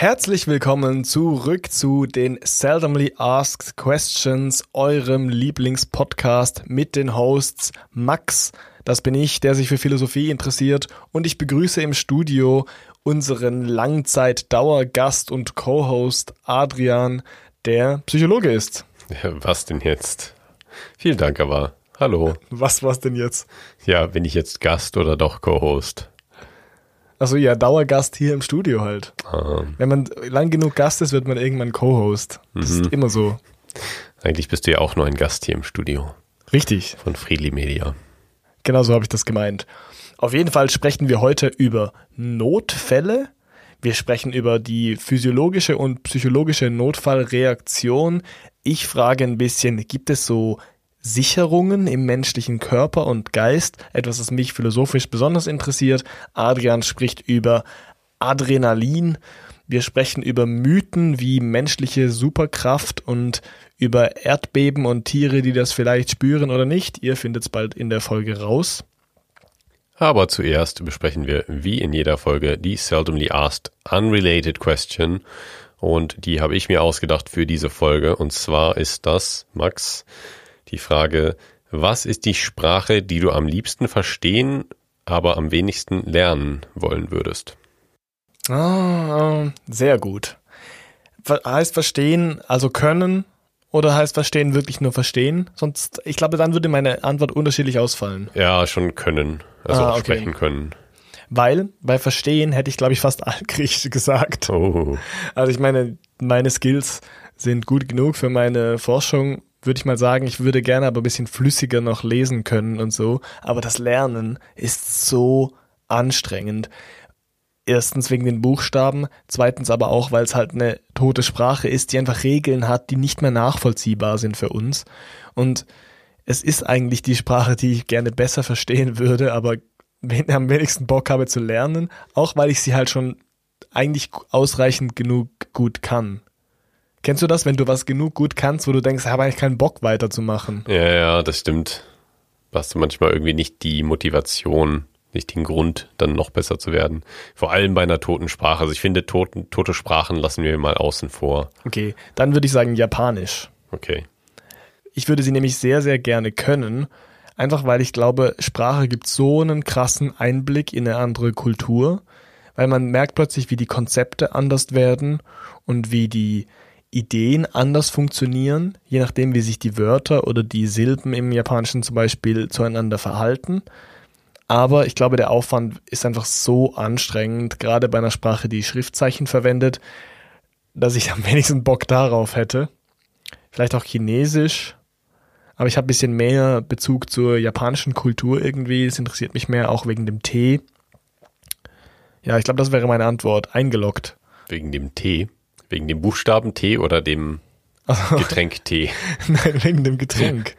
Herzlich willkommen zurück zu den Seldomly Asked Questions, eurem Lieblingspodcast mit den Hosts Max, das bin ich, der sich für Philosophie interessiert, und ich begrüße im Studio unseren Langzeit-Dauergast und Co-Host Adrian, der Psychologe ist. Ja, was denn jetzt? Vielen Dank aber. Hallo. Was war's denn jetzt? Ja, bin ich jetzt Gast oder doch Co-Host? Also ja, Dauergast hier im Studio halt. Ah, Wenn man lang genug Gast ist, wird man irgendwann Co-Host. Das ist immer so. eigentlich bist du ja auch nur ein Gast hier im Studio Richtig. von Friedli Media. Genau so habe ich das gemeint. Auf jeden Fall sprechen wir heute über Notfälle. Wir sprechen über die physiologische und psychologische Notfallreaktion. Ich frage ein bisschen, gibt es so Sicherungen im menschlichen Körper und Geist? Etwas, das mich philosophisch besonders interessiert. Adrian spricht über Adrenalin. Wir sprechen über Mythen wie menschliche Superkraft und über Erdbeben und Tiere, die das vielleicht spüren oder nicht. Ihr findet es bald in der Folge raus. Aber zuerst besprechen wir, wie in jeder Folge, die Seldomly Asked Unrelated Question. Und die habe ich mir ausgedacht für diese Folge. Und zwar ist das, Max, die Frage, was ist die Sprache, die du am liebsten verstehen, aber am wenigsten lernen wollen würdest? Ah, sehr gut. Heißt verstehen, also können, oder heißt verstehen wirklich nur verstehen? Sonst, ich glaube, dann würde meine Antwort unterschiedlich ausfallen. Ja, schon können. Also Ah, auch okay. sprechen können. Weil bei verstehen hätte ich, glaube ich, fast Altgriechisch gesagt. Oh. Also ich meine, meine Skills sind gut genug für meine Forschung, würde ich mal sagen. Ich würde gerne aber ein bisschen flüssiger noch lesen können und so. Aber das Lernen ist so anstrengend. Erstens wegen den Buchstaben, zweitens aber auch, weil es halt eine tote Sprache ist, die einfach Regeln hat, die nicht mehr nachvollziehbar sind für uns. Und es ist eigentlich die Sprache, die ich gerne besser verstehen würde, aber am wenigsten Bock habe zu lernen, auch weil ich sie halt schon eigentlich ausreichend genug gut kann. Kennst du das, wenn du was genug gut kannst, wo du denkst, ich habe eigentlich keinen Bock weiterzumachen? Ja, ja, das stimmt. Hast du manchmal irgendwie nicht die Motivation, nicht den Grund, dann noch besser zu werden. Vor allem bei einer toten Sprache. Also ich finde, toten, tote Sprachen lassen wir mal außen vor. Okay, dann würde ich sagen Japanisch. Okay. Ich würde sie nämlich sehr, sehr gerne können, einfach weil ich glaube, Sprache gibt so einen krassen Einblick in eine andere Kultur, weil man merkt plötzlich, wie die Konzepte anders werden und wie die Ideen anders funktionieren, je nachdem, wie sich die Wörter oder die Silben im Japanischen zum Beispiel zueinander verhalten. Aber ich glaube, der Aufwand ist einfach so anstrengend, gerade bei einer Sprache, die Schriftzeichen verwendet, dass ich am wenigsten Bock darauf hätte. Vielleicht auch Chinesisch. Aber ich habe ein bisschen mehr Bezug zur japanischen Kultur irgendwie. Es interessiert mich mehr auch wegen dem Tee. Ja, ich glaube, das wäre meine Antwort. Eingeloggt. Wegen dem Tee. Wegen dem Buchstaben T oder dem Getränk Tee. Nein, wegen dem Getränk.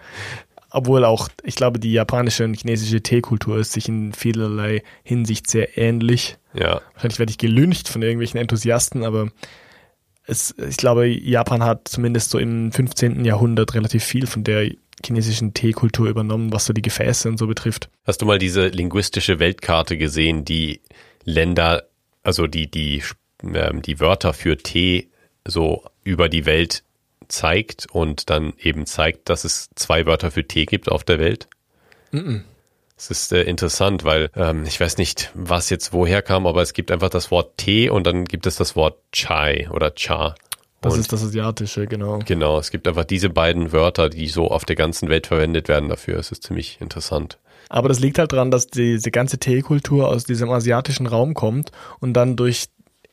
Obwohl auch, ich glaube, die japanische und chinesische Teekultur ist sich in vielerlei Hinsicht sehr ähnlich. Ja. Wahrscheinlich werde ich gelüncht von irgendwelchen Enthusiasten, aber es, ich glaube, Japan hat zumindest so im 15. Jahrhundert relativ viel von der chinesischen Teekultur übernommen, was so die Gefäße und so betrifft. Hast du mal diese linguistische Weltkarte gesehen, die Länder, also die, die, ähm, die Wörter für Tee so über die Welt zeigt und dann eben zeigt, dass es zwei Wörter für Tee gibt auf der Welt? Es ist äh, interessant, weil ähm, ich weiß nicht, was jetzt woher kam, aber es gibt einfach das Wort Tee und dann gibt es das Wort Chai oder Cha. Das und ist das Asiatische, genau. genau, es gibt einfach diese beiden Wörter, die so auf der ganzen Welt verwendet werden dafür. Es ist ziemlich interessant. Aber das liegt halt daran, dass diese ganze Teekultur aus diesem asiatischen Raum kommt und dann durch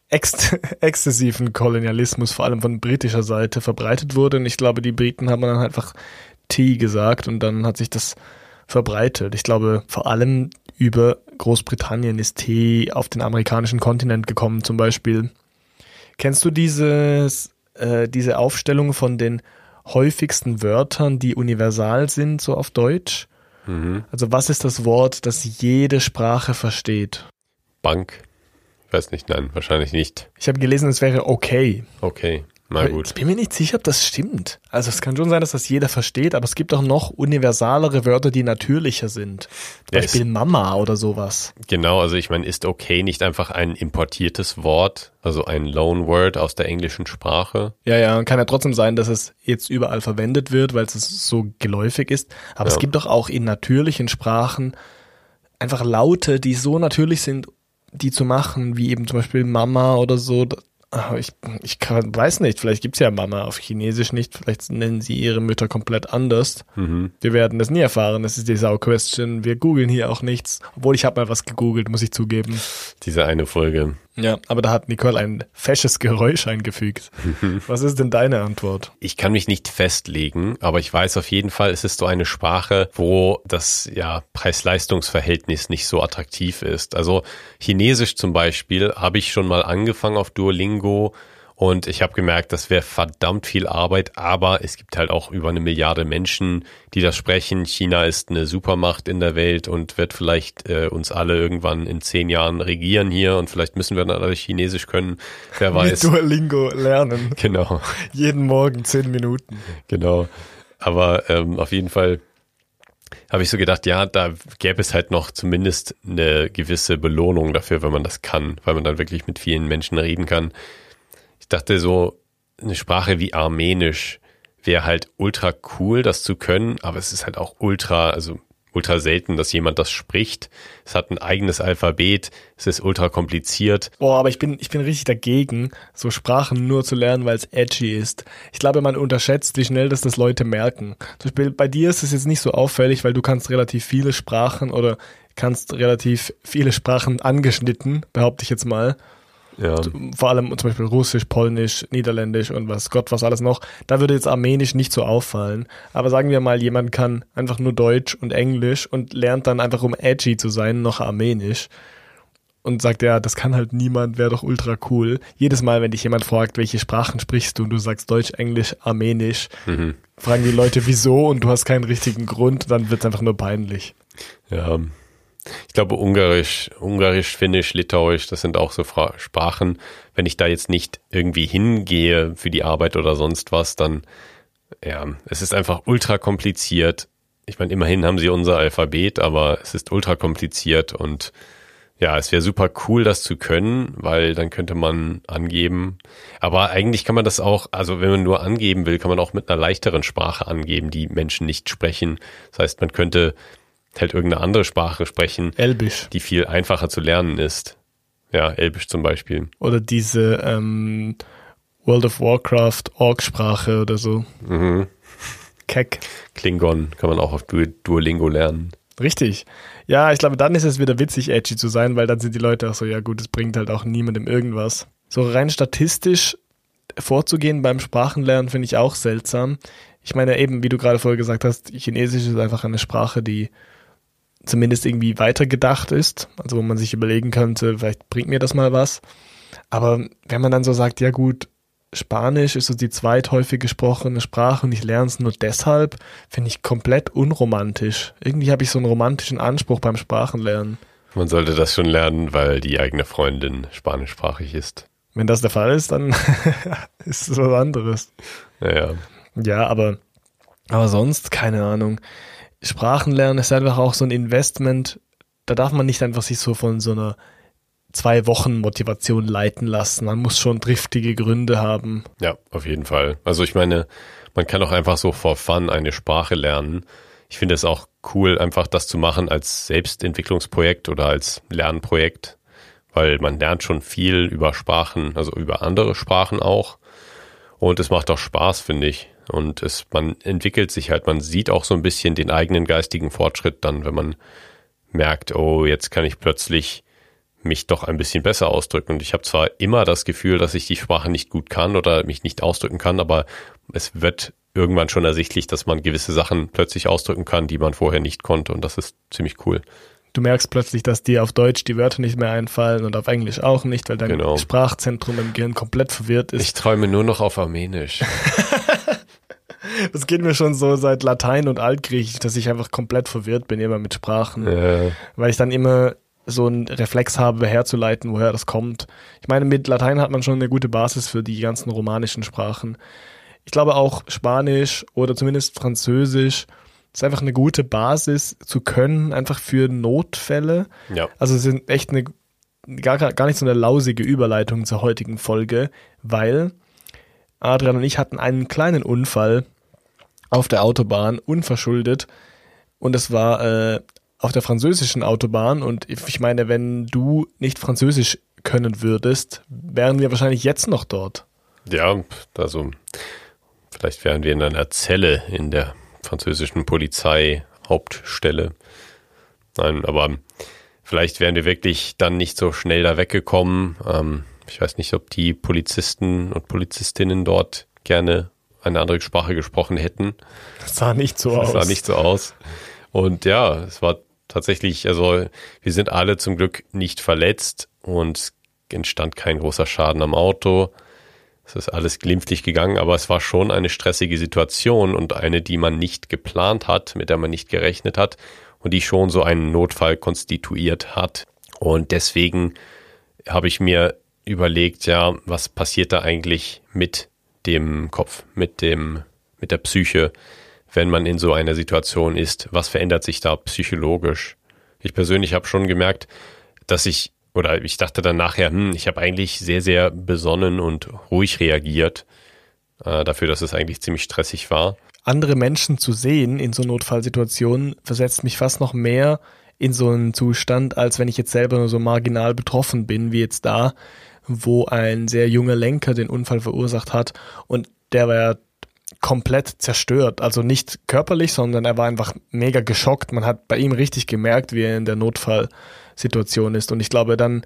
ex exzessiven Kolonialismus, vor allem von britischer Seite, verbreitet wurde. Und ich glaube, die Briten haben dann einfach Tee gesagt und dann hat sich das verbreitet. Ich glaube, vor allem über Großbritannien ist Tee auf den amerikanischen Kontinent gekommen, zum Beispiel. Kennst du dieses, äh, diese Aufstellung von den häufigsten Wörtern, die universal sind, so auf Deutsch? Also was ist das Wort, das jede Sprache versteht? Bank? Ich weiß nicht, nein, wahrscheinlich nicht. Ich habe gelesen, es wäre okay. Okay. Na gut. Ich bin mir nicht sicher, ob das stimmt. Also es kann schon sein, dass das jeder versteht, aber es gibt auch noch universalere Wörter, die natürlicher sind. Zum Ja, Beispiel Mama oder sowas. Genau, also ich meine, ist okay nicht einfach ein importiertes Wort, also ein Loanword aus der englischen Sprache? Ja, ja, kann ja trotzdem sein, dass es jetzt überall verwendet wird, weil es so geläufig ist. Aber es Ja. gibt doch auch in natürlichen Sprachen einfach Laute, die so natürlich sind, die zu machen, wie eben zum Beispiel Mama oder so. Ah, Ich, ich kann, weiß nicht, vielleicht gibt's ja Mama auf Chinesisch nicht, vielleicht nennen sie ihre Mütter komplett anders. Mhm. Wir werden das nie erfahren, das ist die Sau-Question. Wir googeln hier auch nichts. Obwohl ich habe mal was gegoogelt, muss ich zugeben. Diese eine Folge. Ja, aber da hat Nicole ein fesches Geräusch eingefügt. Was ist denn deine Antwort? Ich kann mich nicht festlegen, aber ich weiß auf jeden Fall, es ist so eine Sprache, wo das ja Preis-Leistungs-Verhältnis nicht so attraktiv ist. Also Chinesisch zum Beispiel habe ich schon mal angefangen auf Duolingo und ich habe gemerkt, das wäre verdammt viel Arbeit, aber es gibt halt auch über eine Milliarde Menschen, die das sprechen. China ist eine Supermacht in der Welt und wird vielleicht äh, uns alle irgendwann in zehn Jahren regieren hier und vielleicht müssen wir dann alle Chinesisch können. Wer weiß. Mit Duolingo lernen. Genau. Jeden Morgen zehn Minuten. Genau. Aber ähm, auf jeden Fall habe ich so gedacht, ja, da gäbe es halt noch zumindest eine gewisse Belohnung dafür, wenn man das kann, weil man dann wirklich mit vielen Menschen reden kann. Ich dachte so, eine Sprache wie Armenisch wäre halt ultra cool, das zu können, aber es ist halt auch ultra, also ultra selten, dass jemand das spricht. Es hat ein eigenes Alphabet, es ist ultra kompliziert. Boah, aber ich bin, ich bin richtig dagegen, so Sprachen nur zu lernen, weil es edgy ist. Ich glaube, man unterschätzt, wie schnell das das Leute merken. Zum Beispiel bei dir ist es jetzt nicht so auffällig, weil du kannst relativ viele Sprachen oder kannst relativ viele Sprachen angeschnitten, behaupte ich jetzt mal. Ja. Vor allem zum Beispiel Russisch, Polnisch, Niederländisch und was Gott, was alles noch. Da würde jetzt Armenisch nicht so auffallen. Aber sagen wir mal, jemand kann einfach nur Deutsch und Englisch und lernt dann einfach, um edgy zu sein, noch Armenisch. Und sagt, ja, das kann halt niemand, wäre doch ultra cool. Jedes Mal, wenn dich jemand fragt, welche Sprachen sprichst du und du sagst Deutsch, Englisch, Armenisch, Mhm. fragen die Leute, wieso und du hast keinen richtigen Grund, dann wird's einfach nur peinlich. Ja, ich glaube Ungarisch, Ungarisch, Finnisch, Litauisch, das sind auch so Fra Sprachen. Wenn ich da jetzt nicht irgendwie hingehe für die Arbeit oder sonst was, dann ja, es ist einfach ultra kompliziert. Ich meine, immerhin haben sie unser Alphabet, aber es ist ultra kompliziert und ja, es wäre super cool, das zu können, weil dann könnte man angeben. Aber eigentlich kann man das auch, also wenn man nur angeben will, kann man auch mit einer leichteren Sprache angeben, die Menschen nicht sprechen. Das heißt, man könnte halt irgendeine andere Sprache sprechen, Elbisch. die viel einfacher zu lernen ist. Ja, Elbisch zum Beispiel. Oder diese ähm, World of Warcraft Org-Sprache oder so. Mhm. Keck. Klingon kann man auch auf Du Duolingo lernen. Richtig. Ja, ich glaube, dann ist es wieder witzig, edgy zu sein, weil dann sind die Leute auch so, ja gut, es bringt halt auch niemandem irgendwas. So rein statistisch vorzugehen beim Sprachenlernen finde ich auch seltsam. Ich meine eben, wie du gerade vorher gesagt hast, Chinesisch ist einfach eine Sprache, die zumindest irgendwie weitergedacht ist. Also wo man sich überlegen könnte, vielleicht bringt mir das mal was. Aber wenn man dann so sagt, ja gut, Spanisch ist so die zweithäufig gesprochene Sprache und ich lerne es nur deshalb, finde ich komplett unromantisch. Irgendwie habe ich so einen romantischen Anspruch beim Sprachenlernen. Man sollte das schon lernen, weil die eigene Freundin spanischsprachig ist. Wenn das der Fall ist, dann ist es was anderes. Naja. Ja, aber, aber sonst, keine Ahnung. Sprachenlernen ist einfach auch so ein Investment. Da darf man nicht einfach sich so von so einer zwei Wochen Motivation leiten lassen. Man muss schon driftige Gründe haben. Ja, auf jeden Fall. Also ich meine, man kann auch einfach so for fun eine Sprache lernen. Ich finde es auch cool, einfach das zu machen als Selbstentwicklungsprojekt oder als Lernprojekt, weil man lernt schon viel über Sprachen, also über andere Sprachen auch. Und es macht auch Spaß, finde ich. Und es, man entwickelt sich halt, man sieht auch so ein bisschen den eigenen geistigen Fortschritt dann, wenn man merkt, oh, jetzt kann ich plötzlich mich doch ein bisschen besser ausdrücken. Und ich habe zwar immer das Gefühl, dass ich die Sprache nicht gut kann oder mich nicht ausdrücken kann, aber es wird irgendwann schon ersichtlich, dass man gewisse Sachen plötzlich ausdrücken kann, die man vorher nicht konnte. Und das ist ziemlich cool. Du merkst plötzlich, dass dir auf Deutsch die Wörter nicht mehr einfallen und auf Englisch auch nicht, weil dein Genau. Sprachzentrum im Gehirn komplett verwirrt ist. Ich träume nur noch auf Armenisch. Das geht mir schon so seit Latein und Altgriechisch, dass ich einfach komplett verwirrt bin immer mit Sprachen. äh, Weil ich dann immer so einen Reflex habe, herzuleiten, woher das kommt. Ich meine, mit Latein hat man schon eine gute Basis für die ganzen romanischen Sprachen. Ich glaube auch Spanisch oder zumindest Französisch ist einfach eine gute Basis zu können, einfach für Notfälle. Ja. Also es sind echt eine gar, gar nicht so eine lausige Überleitung zur heutigen Folge, weil Adrian und ich hatten einen kleinen Unfall auf der Autobahn, unverschuldet. Und es war äh, auf der französischen Autobahn. Und ich meine, wenn du nicht Französisch können würdest, wären wir wahrscheinlich jetzt noch dort. Ja, also vielleicht wären wir in einer Zelle in der französischen Polizeihauptstelle. Nein, aber vielleicht wären wir wirklich dann nicht so schnell da weggekommen. Ähm, ich weiß nicht, ob die Polizisten und Polizistinnen dort gerne eine andere Sprache gesprochen hätten. Das sah nicht so das aus. sah nicht so aus. Und ja, es war tatsächlich, also wir sind alle zum Glück nicht verletzt und entstand kein großer Schaden am Auto. Es ist alles glimpflich gegangen, aber es war schon eine stressige Situation und eine, die man nicht geplant hat, mit der man nicht gerechnet hat und die schon so einen Notfall konstituiert hat. Und deswegen habe ich mir überlegt, ja, was passiert da eigentlich mit dem Kopf, mit dem, mit der Psyche, wenn man in so einer Situation ist? Was verändert sich da psychologisch? Ich persönlich habe schon gemerkt, dass ich oder ich dachte dann nachher, hm, ich habe eigentlich sehr, sehr besonnen und ruhig reagiert, äh, dafür, dass es eigentlich ziemlich stressig war. Andere Menschen zu sehen in so Notfallsituationen versetzt mich fast noch mehr in so einen Zustand, als wenn ich jetzt selber nur so marginal betroffen bin, wie jetzt da, wo ein sehr junger Lenker den Unfall verursacht hat und der war ja komplett zerstört. Also nicht körperlich, sondern er war einfach mega geschockt. Man hat bei ihm richtig gemerkt, wie er in der Notfallsituation ist. Und ich glaube, dann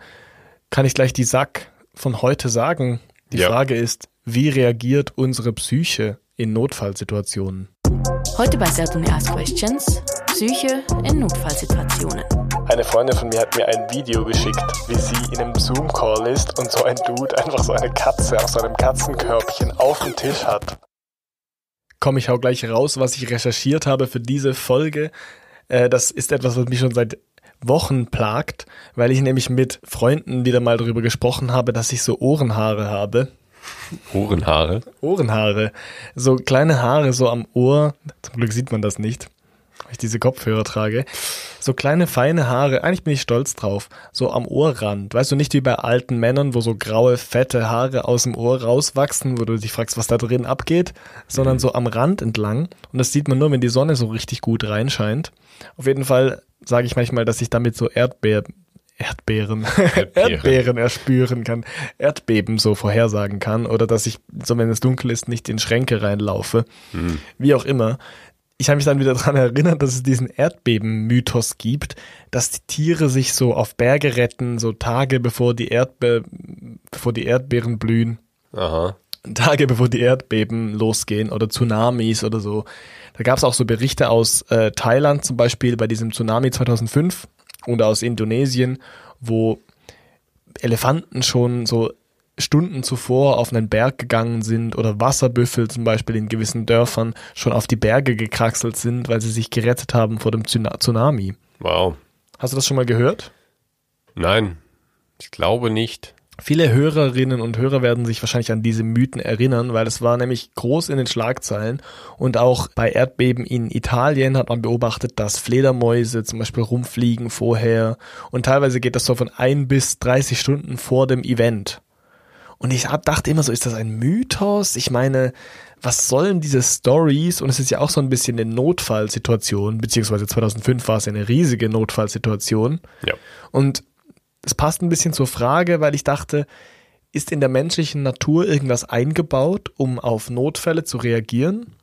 kann ich gleich die Sack von heute sagen. Die Ja. Frage ist, wie reagiert unsere Psyche in Notfallsituationen? Heute bei Seldom Ask Questions Psyche in Notfallsituationen. Eine Freundin von mir hat mir ein Video geschickt, wie sie in einem Zoom-Call ist und so ein Dude einfach so eine Katze aus so einem Katzenkörbchen auf dem Tisch hat. Komm, ich hau gleich raus, was ich recherchiert habe für diese Folge. Äh, das ist etwas, was mich schon seit Wochen plagt, weil ich nämlich mit Freunden wieder mal darüber gesprochen habe, dass ich so Ohrenhaare habe. Ohrenhaare. Ohrenhaare. So kleine Haare so am Ohr. Zum Glück sieht man das nicht, weil ich diese Kopfhörer trage. So kleine, feine Haare. Eigentlich bin ich stolz drauf. So am Ohrrand. Weißt du, nicht wie bei alten Männern, wo so graue, fette Haare aus dem Ohr rauswachsen, wo du dich fragst, was da drin abgeht, sondern so am Rand entlang. Und das sieht man nur, wenn die Sonne so richtig gut reinscheint. Auf jeden Fall sage ich manchmal, dass ich damit so Erdbeer, Erdbeeren, Erdbeeren erspüren kann, Erdbeben so vorhersagen kann oder dass ich, so wenn es dunkel ist, nicht in Schränke reinlaufe. Wie auch immer. Ich habe mich dann wieder daran erinnert, dass es diesen Erdbeben-Mythos gibt, dass die Tiere sich so auf Berge retten, so Tage bevor die, Erdbe bevor die Erdbeeren blühen. Aha. Tage bevor die Erdbeben losgehen oder Tsunamis oder so. Da gab es auch so Berichte aus äh, Thailand zum Beispiel bei diesem Tsunami 2005 oder aus Indonesien, wo Elefanten schon so Stunden zuvor auf einen Berg gegangen sind oder Wasserbüffel zum Beispiel in gewissen Dörfern schon auf die Berge gekraxelt sind, weil sie sich gerettet haben vor dem Tsuna- Tsunami. Wow. Hast du das schon mal gehört? Nein, ich glaube nicht. Viele Hörerinnen und Hörer werden sich wahrscheinlich an diese Mythen erinnern, weil es war nämlich groß in den Schlagzeilen und auch bei Erdbeben in Italien hat man beobachtet, dass Fledermäuse zum Beispiel rumfliegen vorher und teilweise geht das so von ein bis 30 Stunden vor dem Event. Und ich hab, dachte immer so, ist das ein Mythos? Ich meine, was sollen diese Stories? Und es ist ja auch so ein bisschen eine Notfallsituation, beziehungsweise 2005 war es eine riesige Notfallsituation. Ja. Und es passt ein bisschen zur Frage, weil ich dachte, ist in der menschlichen Natur irgendwas eingebaut, um auf Notfälle zu reagieren?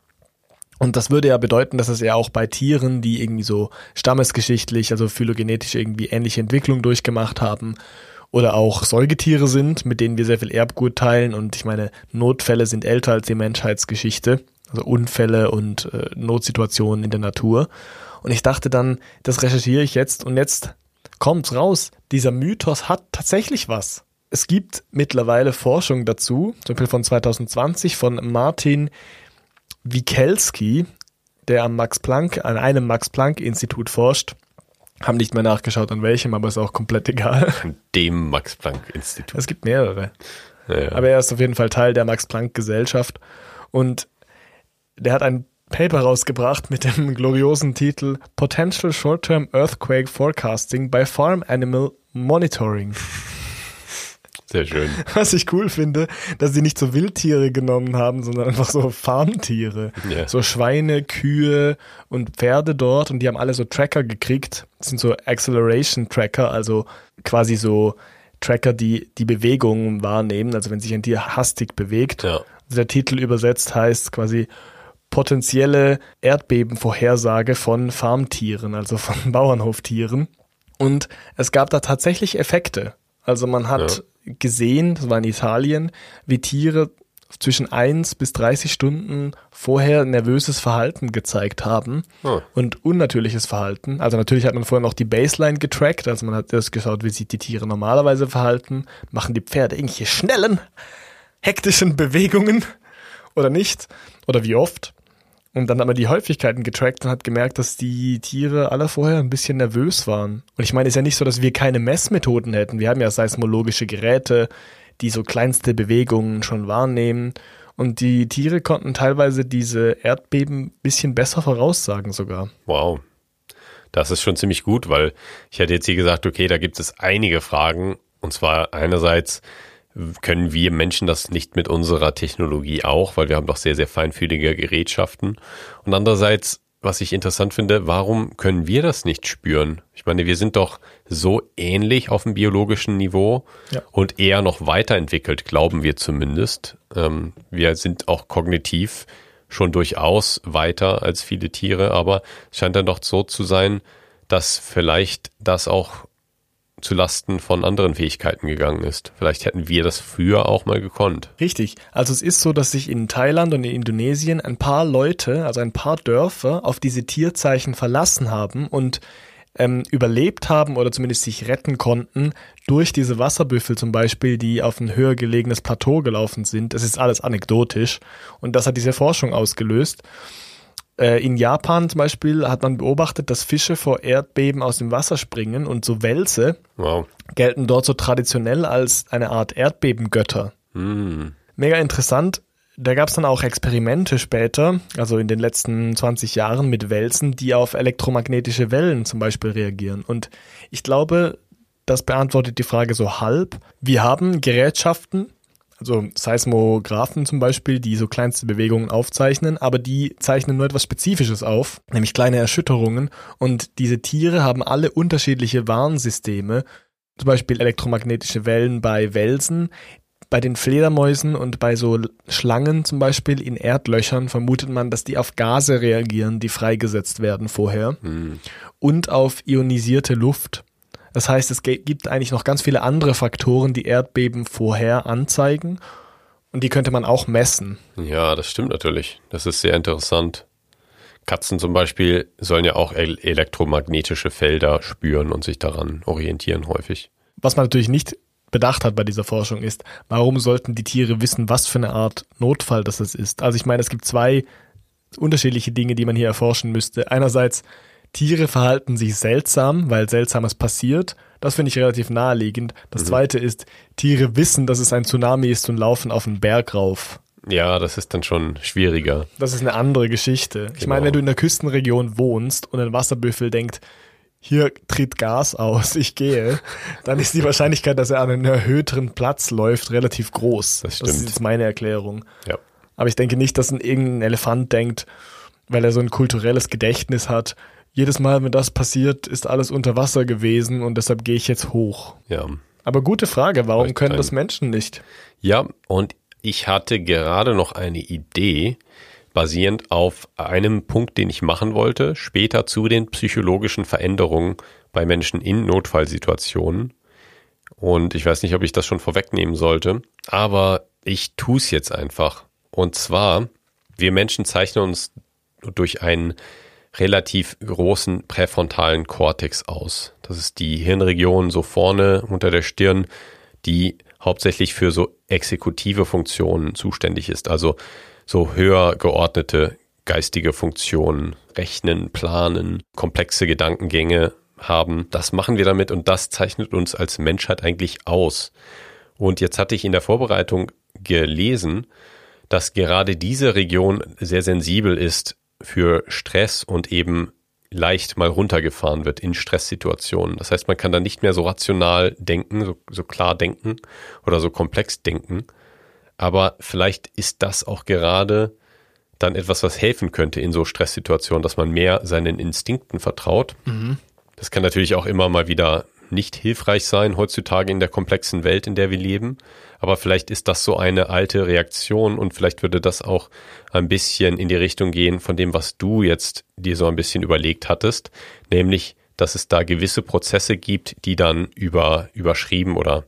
Und das würde ja bedeuten, dass es ja auch bei Tieren, die irgendwie so stammesgeschichtlich, also phylogenetisch irgendwie ähnliche Entwicklung durchgemacht haben, oder auch Säugetiere sind, mit denen wir sehr viel Erbgut teilen. Und ich meine, Notfälle sind älter als die Menschheitsgeschichte, also Unfälle und äh, Notsituationen in der Natur. Und ich dachte dann, das recherchiere ich jetzt und jetzt kommt's raus. Dieser Mythos hat tatsächlich was. Es gibt mittlerweile Forschung dazu, zum Beispiel von 2020 von Martin Wikelski, der am Max Planck, an einem Max Planck Institut forscht. Haben nicht mehr nachgeschaut an welchem, aber ist auch komplett egal. An dem Max-Planck-Institut. Es gibt mehrere. Ja, ja. Aber er ist auf jeden Fall Teil der Max-Planck-Gesellschaft. Und der hat ein Paper rausgebracht mit dem gloriosen Titel Potential Short-Term Earthquake Forecasting by Farm Animal Monitoring. Sehr schön. Was ich cool finde, dass sie nicht so Wildtiere genommen haben, sondern einfach so Farmtiere. Ja. So Schweine, Kühe und Pferde dort und die haben alle so Tracker gekriegt. Das sind so Acceleration Tracker, also quasi so Tracker, die die Bewegungen wahrnehmen, also wenn sich ein Tier hastig bewegt. Ja. Der Titel übersetzt heißt quasi potenzielle Erdbebenvorhersage von Farmtieren, also von Bauernhoftieren. Und es gab da tatsächlich Effekte. Also man hat gesehen, das war in Italien, wie Tiere zwischen 1 bis 30 Stunden vorher nervöses Verhalten gezeigt haben Oh. und unnatürliches Verhalten. Also natürlich hat man vorher noch die Baseline getrackt, also man hat erst geschaut, wie sich die Tiere normalerweise verhalten, machen die Pferde irgendwelche schnellen, hektischen Bewegungen oder nicht oder wie oft. Und dann hat man die Häufigkeiten getrackt und hat gemerkt, dass die Tiere alle vorher ein bisschen nervös waren. Und ich meine, es ist ja nicht so, dass wir keine Messmethoden hätten. Wir haben ja seismologische Geräte, die so kleinste Bewegungen schon wahrnehmen. Und die Tiere konnten teilweise diese Erdbeben ein bisschen besser voraussagen sogar. Wow. Das ist schon ziemlich gut, weil ich hätte jetzt hier gesagt, okay, da gibt es einige Fragen. Und zwar einerseits können wir Menschen das nicht mit unserer Technologie auch, weil wir haben doch sehr, sehr feinfühlige Gerätschaften. Und andererseits, was ich interessant finde, warum können wir das nicht spüren? Ich meine, wir sind doch so ähnlich auf dem biologischen Niveau Ja. und eher noch weiterentwickelt, glauben wir zumindest. Ähm, wir sind auch kognitiv schon durchaus weiter als viele Tiere, aber es scheint dann doch so zu sein, dass vielleicht das auch zu Lasten von anderen Fähigkeiten gegangen ist. Vielleicht hätten wir das früher auch mal gekonnt. Richtig. Also es ist so, dass sich in Thailand und in Indonesien ein paar Leute, also ein paar Dörfer, auf diese Tierzeichen verlassen haben und ähm, überlebt haben oder zumindest sich retten konnten durch diese Wasserbüffel zum Beispiel, die auf ein höher gelegenes Plateau gelaufen sind. Das ist alles anekdotisch und das hat diese Forschung ausgelöst. Äh, In Japan zum Beispiel hat man beobachtet, dass Fische vor Erdbeben aus dem Wasser springen und so Wälse Wow. gelten dort so traditionell als eine Art Erdbebengötter. Hm. Mega interessant. Da gab es dann auch Experimente später, also in den letzten 20 Jahren mit Wälzen, die auf elektromagnetische Wellen zum Beispiel reagieren. Und ich glaube, das beantwortet die Frage so halb. Wir haben Gerätschaften, also Seismographen zum Beispiel, die so kleinste Bewegungen aufzeichnen, aber die zeichnen nur etwas Spezifisches auf, nämlich kleine Erschütterungen. Und diese Tiere haben alle unterschiedliche Warnsysteme, zum Beispiel elektromagnetische Wellen bei Welsen. Bei den Fledermäusen und bei so Schlangen zum Beispiel in Erdlöchern vermutet man, dass die auf Gase reagieren, die freigesetzt werden vorher Hm. und auf ionisierte Luft. Das heißt, es gibt eigentlich noch ganz viele andere Faktoren, die Erdbeben vorher anzeigen und die könnte man auch messen. Ja, das stimmt natürlich. Das ist sehr interessant. Katzen zum Beispiel sollen ja auch el elektromagnetische Felder spüren und sich daran orientieren häufig. Was man natürlich nicht bedacht hat bei dieser Forschung ist, warum sollten die Tiere wissen, was für eine Art Notfall das ist? Also ich meine, es gibt zwei unterschiedliche Dinge, die man hier erforschen müsste. Einerseits, Tiere verhalten sich seltsam, weil Seltsames passiert. Das finde ich relativ naheliegend. Das zweite ist, Tiere wissen, dass es ein Tsunami ist und laufen auf einen Berg rauf. Ja, das ist dann schon schwieriger. Das ist eine andere Geschichte. Ich Genau. meine, wenn du in der Küstenregion wohnst und ein Wasserbüffel denkt, hier tritt Gas aus, ich gehe, dann ist die Wahrscheinlichkeit, dass er an einen erhöhteren Platz läuft, relativ groß. Das Das ist stimmt. jetzt meine Erklärung. Ja. Aber ich denke nicht, dass ein irgendein Elefant denkt, weil er so ein kulturelles Gedächtnis hat, jedes Mal, wenn das passiert, ist alles unter Wasser gewesen und deshalb gehe ich jetzt hoch. Ja. Aber gute Frage, warum können das Menschen nicht? Ja, und ich hatte gerade noch eine Idee, basierend auf einem Punkt, den ich machen wollte, später zu den psychologischen Veränderungen bei Menschen in Notfallsituationen. Und ich weiß nicht, ob ich das schon vorwegnehmen sollte, aber ich tue es jetzt einfach. Und zwar, wir Menschen zeichnen uns durch einen relativ großen präfrontalen Kortex aus. Das ist die Hirnregion so vorne unter der Stirn, die hauptsächlich für so exekutive Funktionen zuständig ist. Also so höher geordnete geistige Funktionen, Rechnen, Planen, komplexe Gedankengänge, haben, das machen wir damit und das zeichnet uns als Menschheit eigentlich aus. Und jetzt hatte ich in der Vorbereitung gelesen, dass gerade diese Region sehr sensibel ist für Stress und eben leicht mal runtergefahren wird in Stresssituationen. Das heißt, man kann da nicht mehr so rational denken, so, so klar denken oder so komplex denken. Aber vielleicht ist das auch gerade dann etwas, was helfen könnte in so Stresssituationen, dass man mehr seinen Instinkten vertraut. Mhm. Das kann natürlich auch immer mal wieder nicht hilfreich sein heutzutage in der komplexen Welt, in der wir leben. Aber vielleicht ist das so eine alte Reaktion und vielleicht würde das auch ein bisschen in die Richtung gehen von dem, was du jetzt dir so ein bisschen überlegt hattest, nämlich, dass es da gewisse Prozesse gibt, die dann über, überschrieben oder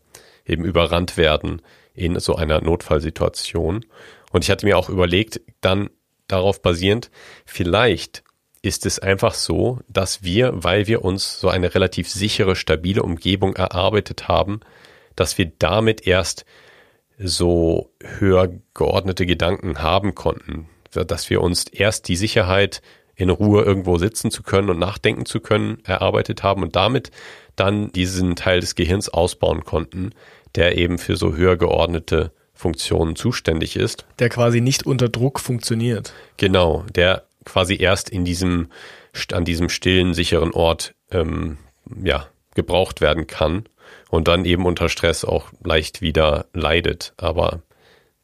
eben überrannt werden in so einer Notfallsituation. Und ich hatte mir auch überlegt, dann darauf basierend, vielleicht ist es einfach so, dass wir, weil wir uns so eine relativ sichere, stabile Umgebung erarbeitet haben, dass wir damit erst so höher geordnete Gedanken haben konnten, dass wir uns erst die Sicherheit in Ruhe irgendwo sitzen zu können und nachdenken zu können erarbeitet haben und damit dann diesen Teil des Gehirns ausbauen konnten, der eben für so höher geordnete Funktionen zuständig ist. Der quasi nicht unter Druck funktioniert. Genau, der quasi erst in diesem, an diesem stillen, sicheren Ort ähm, ja, gebraucht werden kann und dann eben unter Stress auch leicht wieder leidet. Aber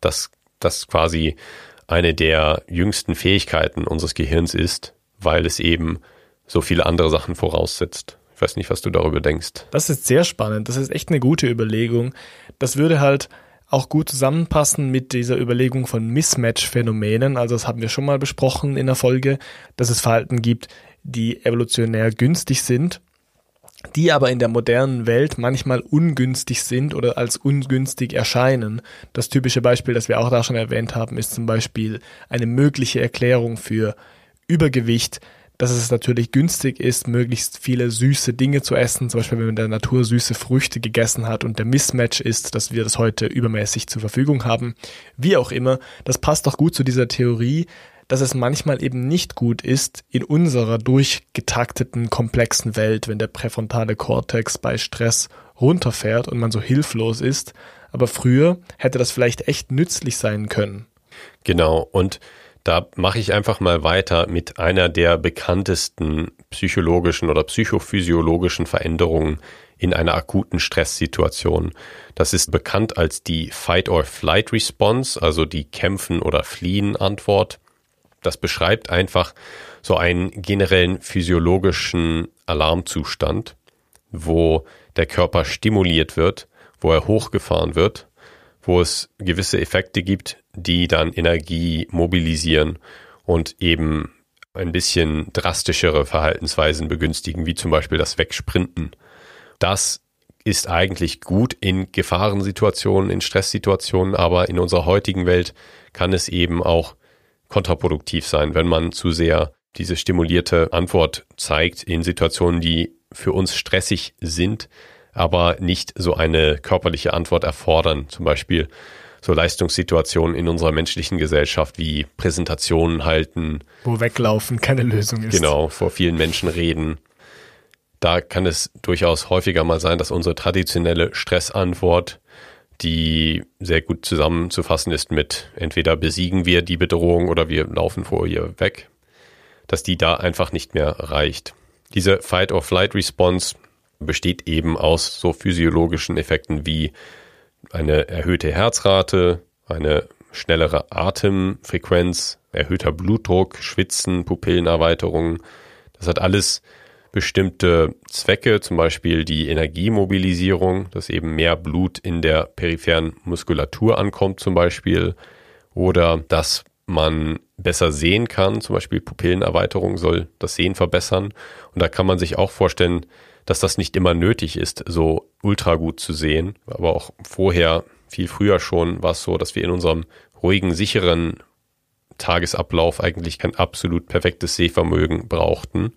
das, das quasi eine der jüngsten Fähigkeiten unseres Gehirns ist, weil es eben so viele andere Sachen voraussetzt. Ich weiß nicht, was du darüber denkst. Das ist sehr spannend. Das ist echt eine gute Überlegung. Das würde halt auch gut zusammenpassen mit dieser Überlegung von Mismatch-Phänomenen. Also das haben wir schon mal besprochen in der Folge, dass es Verhalten gibt, die evolutionär günstig sind, die aber in der modernen Welt manchmal ungünstig sind oder als ungünstig erscheinen. Das typische Beispiel, das wir auch da schon erwähnt haben, ist zum Beispiel eine mögliche Erklärung für Übergewicht, dass es natürlich günstig ist, möglichst viele süße Dinge zu essen. Zum Beispiel, wenn man in der Natur süße Früchte gegessen hat und der Mismatch ist, dass wir das heute übermäßig zur Verfügung haben. Wie auch immer, das passt doch gut zu dieser Theorie, dass es manchmal eben nicht gut ist, in unserer durchgetakteten, komplexen Welt, wenn der präfrontale Kortex bei Stress runterfährt und man so hilflos ist. Aber früher hätte das vielleicht echt nützlich sein können. Genau. Und da mache ich einfach mal weiter mit einer der bekanntesten psychologischen oder psychophysiologischen Veränderungen in einer akuten Stresssituation. Das ist bekannt als die Fight or Flight Response, also die Kämpfen oder Fliehen Antwort. Das beschreibt einfach so einen generellen physiologischen Alarmzustand, wo der Körper stimuliert wird, wo er hochgefahren wird, wo es gewisse Effekte gibt, die dann Energie mobilisieren und eben ein bisschen drastischere Verhaltensweisen begünstigen, wie zum Beispiel das Wegsprinten. Das ist eigentlich gut in Gefahrensituationen, in Stresssituationen, aber in unserer heutigen Welt kann es eben auch kontraproduktiv sein, wenn man zu sehr diese stimulierte Antwort zeigt in Situationen, die für uns stressig sind, aber nicht so eine körperliche Antwort erfordern. Zum Beispiel so Leistungssituationen in unserer menschlichen Gesellschaft wie Präsentationen halten. Wo weglaufen keine Lösung ist. Genau, vor vielen Menschen reden. Da kann es durchaus häufiger mal sein, dass unsere traditionelle Stressantwort, die sehr gut zusammenzufassen ist mit entweder besiegen wir die Bedrohung oder wir laufen vor ihr weg, dass die da einfach nicht mehr reicht. Diese Fight-or-Flight-Response besteht eben aus so physiologischen Effekten wie eine erhöhte Herzrate, eine schnellere Atemfrequenz, erhöhter Blutdruck, Schwitzen, Pupillenerweiterung. Das hat alles bestimmte Zwecke, zum Beispiel die Energiemobilisierung, dass eben mehr Blut in der peripheren Muskulatur ankommt zum Beispiel, oder dass man besser sehen kann, zum Beispiel Pupillenerweiterung soll das Sehen verbessern. Und da kann man sich auch vorstellen, dass das nicht immer nötig ist, so ultra gut zu sehen. Aber auch vorher, viel früher schon, war es so, dass wir in unserem ruhigen, sicheren Tagesablauf eigentlich kein absolut perfektes Sehvermögen brauchten.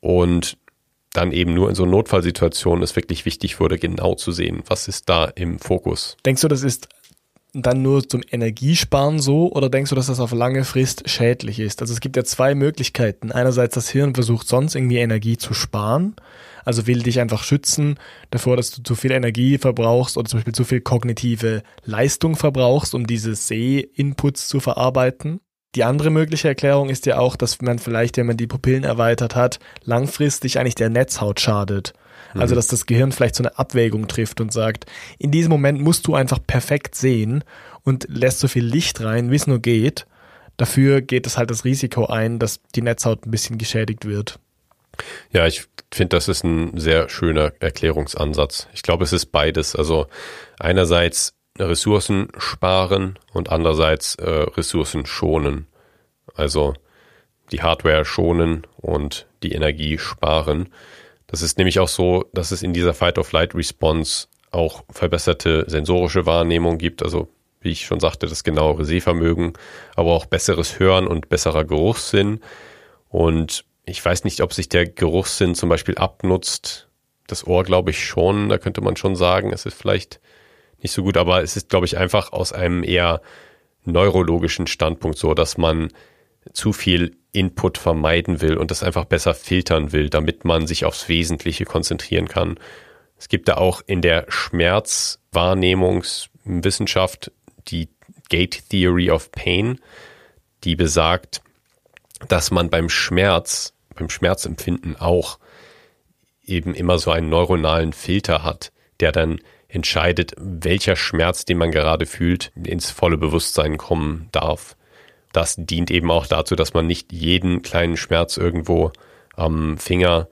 Und dann eben nur in so Notfallsituationen es wirklich wichtig wurde, genau zu sehen, was ist da im Fokus. Denkst du, das ist dann nur zum Energiesparen so oder denkst du, dass das auf lange Frist schädlich ist? Also es gibt ja zwei Möglichkeiten. Einerseits das Hirn versucht sonst irgendwie Energie zu sparen, also will dich einfach schützen davor, dass du zu viel Energie verbrauchst oder zum Beispiel zu viel kognitive Leistung verbrauchst, um diese Seh-Inputs zu verarbeiten. Die andere mögliche Erklärung ist ja auch, dass man vielleicht, wenn man die Pupillen erweitert hat, langfristig eigentlich der Netzhaut schadet. Also, mhm. dass das Gehirn vielleicht so eine Abwägung trifft und sagt, in diesem Moment musst du einfach perfekt sehen und lässt so viel Licht rein, wie es nur geht. Dafür geht es halt das Risiko ein, dass die Netzhaut ein bisschen geschädigt wird. Ja, ich finde, das ist ein sehr schöner Erklärungsansatz. Ich glaube, es ist beides. Also einerseits Ressourcen sparen und andererseits äh, Ressourcen schonen. Also die Hardware schonen und die Energie sparen. Das ist nämlich auch so, dass es in dieser Fight-of-Flight-Response auch verbesserte sensorische Wahrnehmung gibt. Also wie ich schon sagte, das genauere Sehvermögen, aber auch besseres Hören und besserer Geruchssinn. Und ich weiß nicht, ob sich der Geruchssinn zum Beispiel abnutzt. Das Ohr glaube ich schon. Da könnte man schon sagen, es ist vielleicht nicht so gut, aber es ist, glaube ich, einfach aus einem eher neurologischen Standpunkt so, dass man zu viel Input vermeiden will und das einfach besser filtern will, damit man sich aufs Wesentliche konzentrieren kann. Es gibt da auch in der Schmerzwahrnehmungswissenschaft die Gate Theory of Pain, die besagt, dass man beim Schmerz, beim Schmerzempfinden auch eben immer so einen neuronalen Filter hat, der dann entscheidet, welcher Schmerz, den man gerade fühlt, ins volle Bewusstsein kommen darf. Das dient eben auch dazu, dass man nicht jeden kleinen Schmerz irgendwo am Finger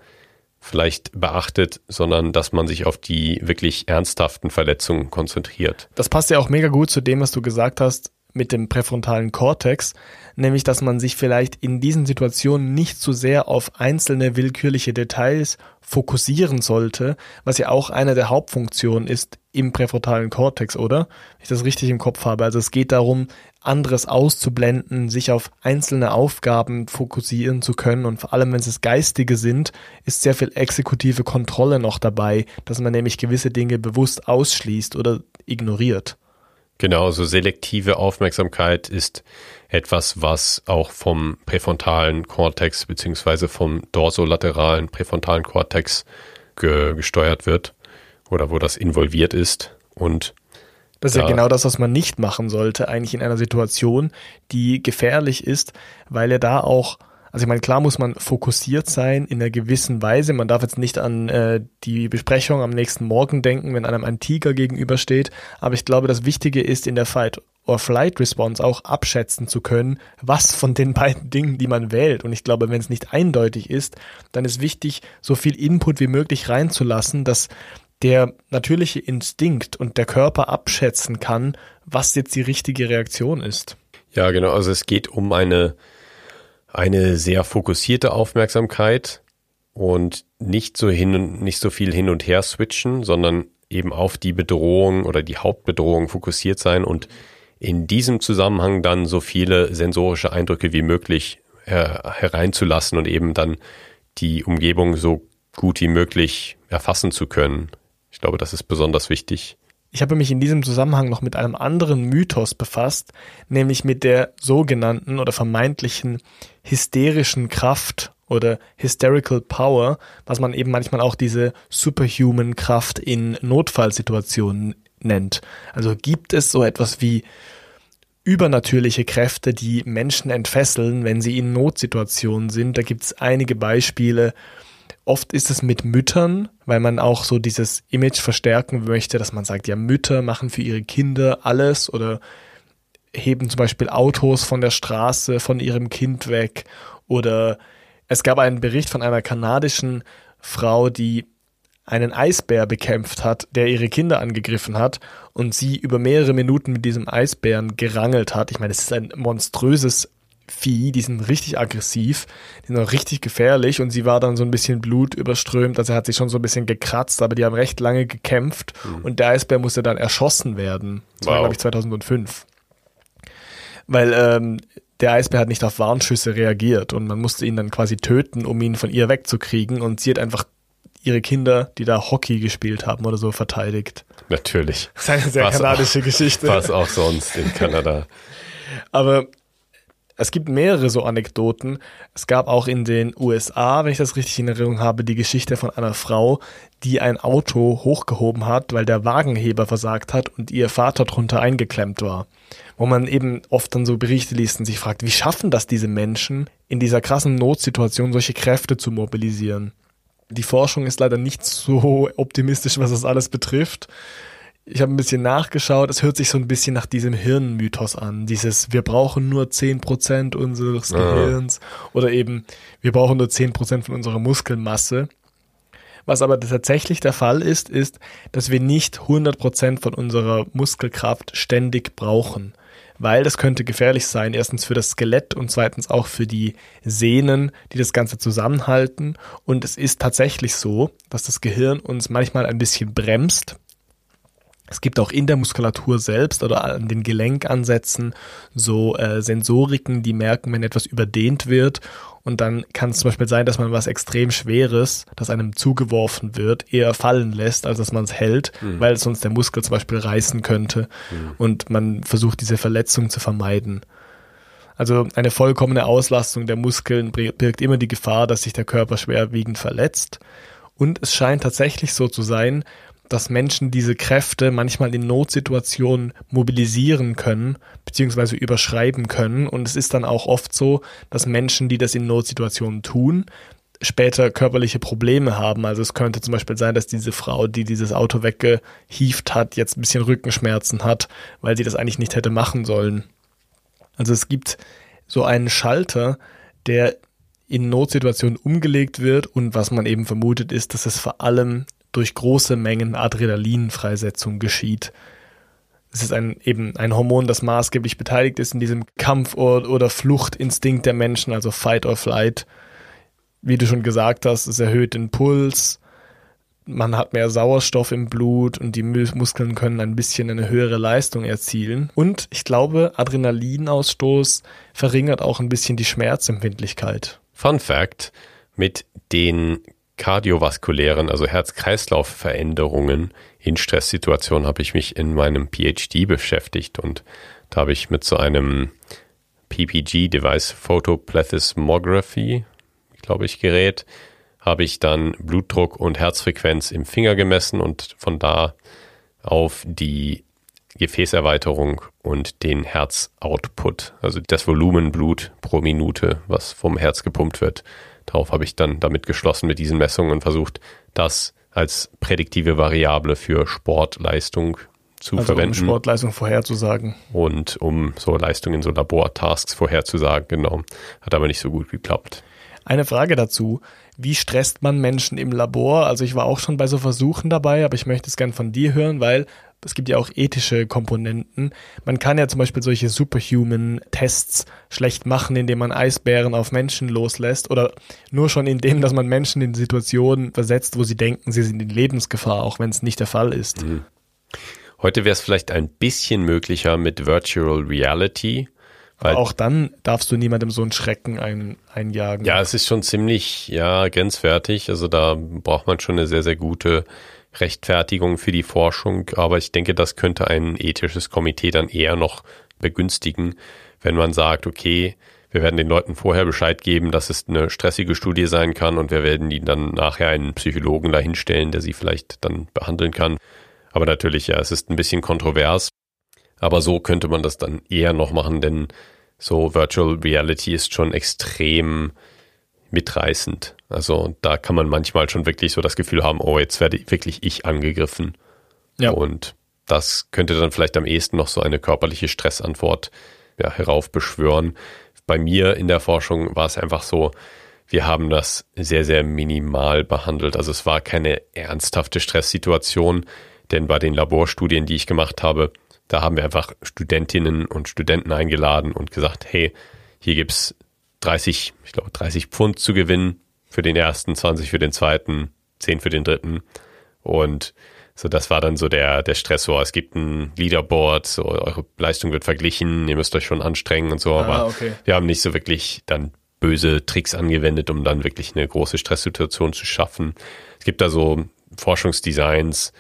vielleicht beachtet, sondern dass man sich auf die wirklich ernsthaften Verletzungen konzentriert. Das passt ja auch mega gut zu dem, was du gesagt hast mit dem präfrontalen Kortex, nämlich dass man sich vielleicht in diesen Situationen nicht so sehr auf einzelne willkürliche Details fokussieren sollte, was ja auch eine der Hauptfunktionen ist im präfrontalen Kortex, oder? Wenn ich das richtig im Kopf habe. Also es geht darum, anderes auszublenden, sich auf einzelne Aufgaben fokussieren zu können und vor allem, wenn es geistige sind, ist sehr viel exekutive Kontrolle noch dabei, dass man nämlich gewisse Dinge bewusst ausschließt oder ignoriert. Genau, so selektive Aufmerksamkeit ist etwas, was auch vom präfrontalen Kortex beziehungsweise vom dorsolateralen präfrontalen Kortex ge gesteuert wird oder wo das involviert ist und das ist ja. ja genau das, was man nicht machen sollte, eigentlich in einer Situation, die gefährlich ist, weil er da auch also ich meine, klar muss man fokussiert sein in einer gewissen Weise. Man darf jetzt nicht an äh, die Besprechung am nächsten Morgen denken, wenn einem ein Tiger gegenübersteht. Aber ich glaube, das Wichtige ist in der Fight or Flight Response auch abschätzen zu können, was von den beiden Dingen, die man wählt. Und ich glaube, wenn es nicht eindeutig ist, dann ist wichtig, so viel Input wie möglich reinzulassen, dass der natürliche Instinkt und der Körper abschätzen kann, was jetzt die richtige Reaktion ist. Ja, genau. Also es geht um eine eine sehr fokussierte Aufmerksamkeit und nicht so hin und nicht so viel hin und her switchen, sondern eben auf die Bedrohung oder die Hauptbedrohung fokussiert sein und in diesem Zusammenhang dann so viele sensorische Eindrücke wie möglich her hereinzulassen und eben dann die Umgebung so gut wie möglich erfassen zu können. Ich glaube, das ist besonders wichtig. Ich habe mich in diesem Zusammenhang noch mit einem anderen Mythos befasst, nämlich mit der sogenannten oder vermeintlichen hysterischen Kraft oder Hysterical Power, was man eben manchmal auch diese Superhuman Kraft in Notfallsituationen nennt. Also gibt es so etwas wie übernatürliche Kräfte, die Menschen entfesseln, wenn sie in Notsituationen sind. Da gibt es einige Beispiele. Oft ist es mit Müttern, weil man auch so dieses Image verstärken möchte, dass man sagt, ja, Mütter machen für ihre Kinder alles oder heben zum Beispiel Autos von der Straße von ihrem Kind weg. Oder es gab einen Bericht von einer kanadischen Frau, die einen Eisbär bekämpft hat, der ihre Kinder angegriffen hat und sie über mehrere Minuten mit diesem Eisbären gerangelt hat. Ich meine, es ist ein monströses Vieh, die sind richtig aggressiv, die sind auch richtig gefährlich und sie war dann so ein bisschen blutüberströmt, also er hat sich schon so ein bisschen gekratzt, aber die haben recht lange gekämpft mhm. und der Eisbär musste dann erschossen werden. Das wow. war, glaube ich, 2005. Weil ähm, der Eisbär hat nicht auf Warnschüsse reagiert und man musste ihn dann quasi töten, um ihn von ihr wegzukriegen und sie hat einfach ihre Kinder, die da Hockey gespielt haben oder so, verteidigt. Natürlich. Das ist eine sehr Was kanadische auch, Geschichte. Was auch sonst in Kanada. Aber es gibt mehrere so Anekdoten. Es gab auch in den USA, wenn ich das richtig in Erinnerung habe, die Geschichte von einer Frau, die ein Auto hochgehoben hat, weil der Wagenheber versagt hat und ihr Vater drunter eingeklemmt war. Wo man eben oft dann so Berichte liest und sich fragt, wie schaffen das diese Menschen, in dieser krassen Notsituation solche Kräfte zu mobilisieren? Die Forschung ist leider nicht so optimistisch, was das alles betrifft. Ich habe ein bisschen nachgeschaut, es hört sich so ein bisschen nach diesem Hirnmythos an. Dieses, wir brauchen nur 10% unseres Ah. Gehirns oder eben, wir brauchen nur 10% von unserer Muskelmasse. Was aber tatsächlich der Fall ist, ist, dass wir nicht 100% von unserer Muskelkraft ständig brauchen. Weil das könnte gefährlich sein, erstens für das Skelett und zweitens auch für die Sehnen, die das Ganze zusammenhalten. Und es ist tatsächlich so, dass das Gehirn uns manchmal ein bisschen bremst. Es gibt auch in der Muskulatur selbst oder an den Gelenkansätzen so äh, Sensoriken, die merken, wenn etwas überdehnt wird. Und dann kann es zum Beispiel sein, dass man was extrem Schweres, das einem zugeworfen wird, eher fallen lässt, als dass man es hält, weil sonst der Muskel zum Beispiel reißen könnte. Und man versucht, diese Verletzung zu vermeiden. Also eine vollkommene Auslastung der Muskeln birgt immer die Gefahr, dass sich der Körper schwerwiegend verletzt. Und es scheint tatsächlich so zu sein, dass Menschen diese Kräfte manchmal in Notsituationen mobilisieren können, beziehungsweise überschreiben können. Und es ist dann auch oft so, dass Menschen, die das in Notsituationen tun, später körperliche Probleme haben. Also es könnte zum Beispiel sein, dass diese Frau, die dieses Auto weggehieft hat, jetzt ein bisschen Rückenschmerzen hat, weil sie das eigentlich nicht hätte machen sollen. Also es gibt so einen Schalter, der in Notsituationen umgelegt wird und was man eben vermutet ist, dass es vor allem durch große Mengen Adrenalinfreisetzung geschieht. Es ist ein, eben ein Hormon, das maßgeblich beteiligt ist in diesem Kampf- oder, Fluchtinstinkt der Menschen, also Fight or Flight. Wie du schon gesagt hast, es erhöht den Puls, man hat mehr Sauerstoff im Blut und die Muskeln können ein bisschen eine höhere Leistung erzielen. Und ich glaube, Adrenalinausstoß verringert auch ein bisschen die Schmerzempfindlichkeit. Fun Fact: Mit den kardiovaskulären, also Herz-Kreislauf-Veränderungen in Stresssituationen habe ich mich in meinem PhD beschäftigt und da habe ich mit so einem PPG-Device, Photoplethysmography, glaube ich, Gerät, habe ich dann Blutdruck und Herzfrequenz im Finger gemessen und von da auf die Gefäßerweiterung und den Herzoutput, also das Volumen Blut pro Minute, was vom Herz gepumpt wird. Darauf habe ich dann damit geschlossen mit diesen Messungen und versucht, das als prädiktive Variable für Sportleistung zu also verwenden. um Sportleistung vorherzusagen. Und um so Leistungen in so Labortasks vorherzusagen, genau. Hat aber nicht so gut geklappt. Eine Frage dazu. Wie stresst man Menschen im Labor? Also ich war auch schon bei so Versuchen dabei, aber ich möchte es gern von dir hören, weil es gibt ja auch ethische Komponenten. Man kann ja zum Beispiel solche Superhuman-Tests schlecht machen, indem man Eisbären auf Menschen loslässt oder nur schon indem, dass man Menschen in Situationen versetzt, wo sie denken, sie sind in Lebensgefahr, auch wenn es nicht der Fall ist. Mhm. Heute wäre es vielleicht ein bisschen möglicher mit Virtual Reality. Weil auch dann darfst du niemandem so einen Schrecken ein, einjagen. Ja, es ist schon ziemlich, ja, grenzwertig. Also da braucht man schon eine sehr, sehr gute Rechtfertigung für die Forschung. Aber ich denke, das könnte ein ethisches Komitee dann eher noch begünstigen, wenn man sagt, okay, wir werden den Leuten vorher Bescheid geben, dass es eine stressige Studie sein kann und wir werden ihnen dann nachher einen Psychologen dahinstellen, der sie vielleicht dann behandeln kann. Aber natürlich, ja, es ist ein bisschen kontrovers. Aber so könnte man das dann eher noch machen, denn so Virtual Reality ist schon extrem mitreißend. Also da kann man manchmal schon wirklich so das Gefühl haben, oh, jetzt werde wirklich ich angegriffen. Ja. Und das könnte dann vielleicht am ehesten noch so eine körperliche Stressantwort ja, heraufbeschwören. Bei mir in der Forschung war es einfach so, wir haben das sehr, sehr minimal behandelt. Also es war keine ernsthafte Stresssituation, denn bei den Laborstudien, die ich gemacht habe, da haben wir einfach Studentinnen und Studenten eingeladen und gesagt, hey, hier gibt's 30, ich glaube 30 Pfund zu gewinnen für den ersten, 20 für den zweiten, 10 für den dritten. Und so, das war dann so der, der Stressor. Es gibt ein Leaderboard, so eure Leistung wird verglichen, ihr müsst euch schon anstrengen und so, Ah, aber okay. wir haben nicht so wirklich dann böse Tricks angewendet, um dann wirklich eine große Stresssituation zu schaffen. Es gibt da so Forschungsdesigns,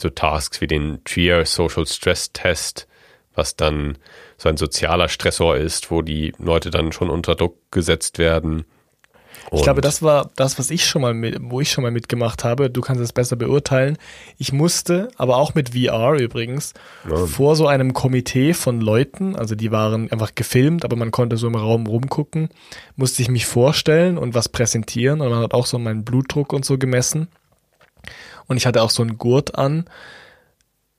so Tasks wie den Trier Social Stress Test, was dann so ein sozialer Stressor ist, wo die Leute dann schon unter Druck gesetzt werden. Ich glaube, das war das, was ich schon mal mit, wo ich schon mal mitgemacht habe. Du kannst es besser beurteilen. Ich musste, aber auch mit VR übrigens, ja. vor so einem Komitee von Leuten, also die waren einfach gefilmt, aber man konnte so im Raum rumgucken, musste ich mich vorstellen und was präsentieren und man hat auch so meinen Blutdruck und so gemessen. Und ich hatte auch so einen Gurt an,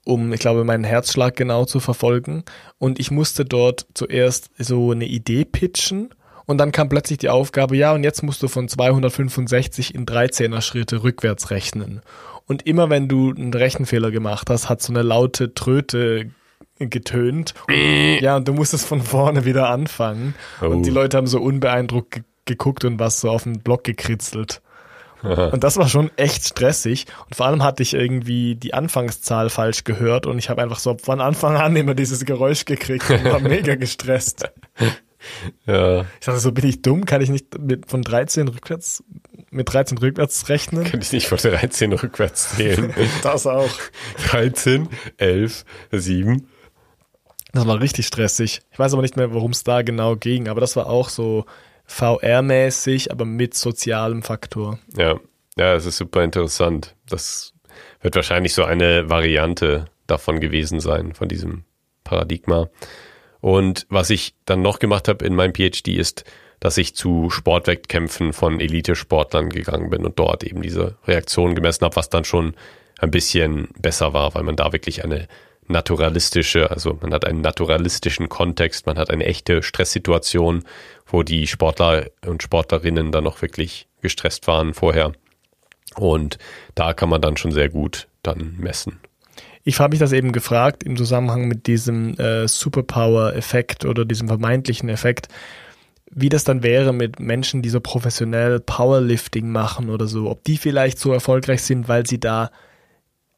um, ich glaube, meinen Herzschlag genau zu verfolgen. Und ich musste dort zuerst so eine Idee pitchen. Und dann kam plötzlich die Aufgabe, ja, und jetzt musst du von 265 in 13er Schritte rückwärts rechnen. Und immer wenn du einen Rechenfehler gemacht hast, hat so eine laute Tröte getönt. ja, und du musstest von vorne wieder anfangen. Oh. Und die Leute haben so unbeeindruckt geguckt und was so auf den Block gekritzelt. Und das war schon echt stressig. Und vor allem hatte ich irgendwie die Anfangszahl falsch gehört und ich habe einfach so von Anfang an immer dieses Geräusch gekriegt und war mega gestresst. Ja. Ich dachte so, bin ich dumm? Kann ich nicht mit von 13 rückwärts, mit 13 rückwärts rechnen? Kann ich nicht von 13 rückwärts zählen? das auch. 13, 11, 7. Das war richtig stressig. Ich weiß aber nicht mehr, worum es da genau ging, aber das war auch so VR-mäßig, aber mit sozialem Faktor. Ja, ja, es ist super interessant. Das wird wahrscheinlich so eine Variante davon gewesen sein, von diesem Paradigma. Und was ich dann noch gemacht habe in meinem PhD ist, dass ich zu Sportwettkämpfen von Elite-Sportlern gegangen bin und dort eben diese Reaktion gemessen habe, was dann schon ein bisschen besser war, weil man da wirklich eine naturalistische, also man hat einen naturalistischen Kontext, man hat eine echte Stresssituation, wo die Sportler und Sportlerinnen dann noch wirklich gestresst waren vorher. Und da kann man dann schon sehr gut dann messen. Ich habe mich das eben gefragt im Zusammenhang mit diesem äh, Superpower-Effekt oder diesem vermeintlichen Effekt, wie das dann wäre mit Menschen, die so professionell Powerlifting machen oder so, ob die vielleicht so erfolgreich sind, weil sie da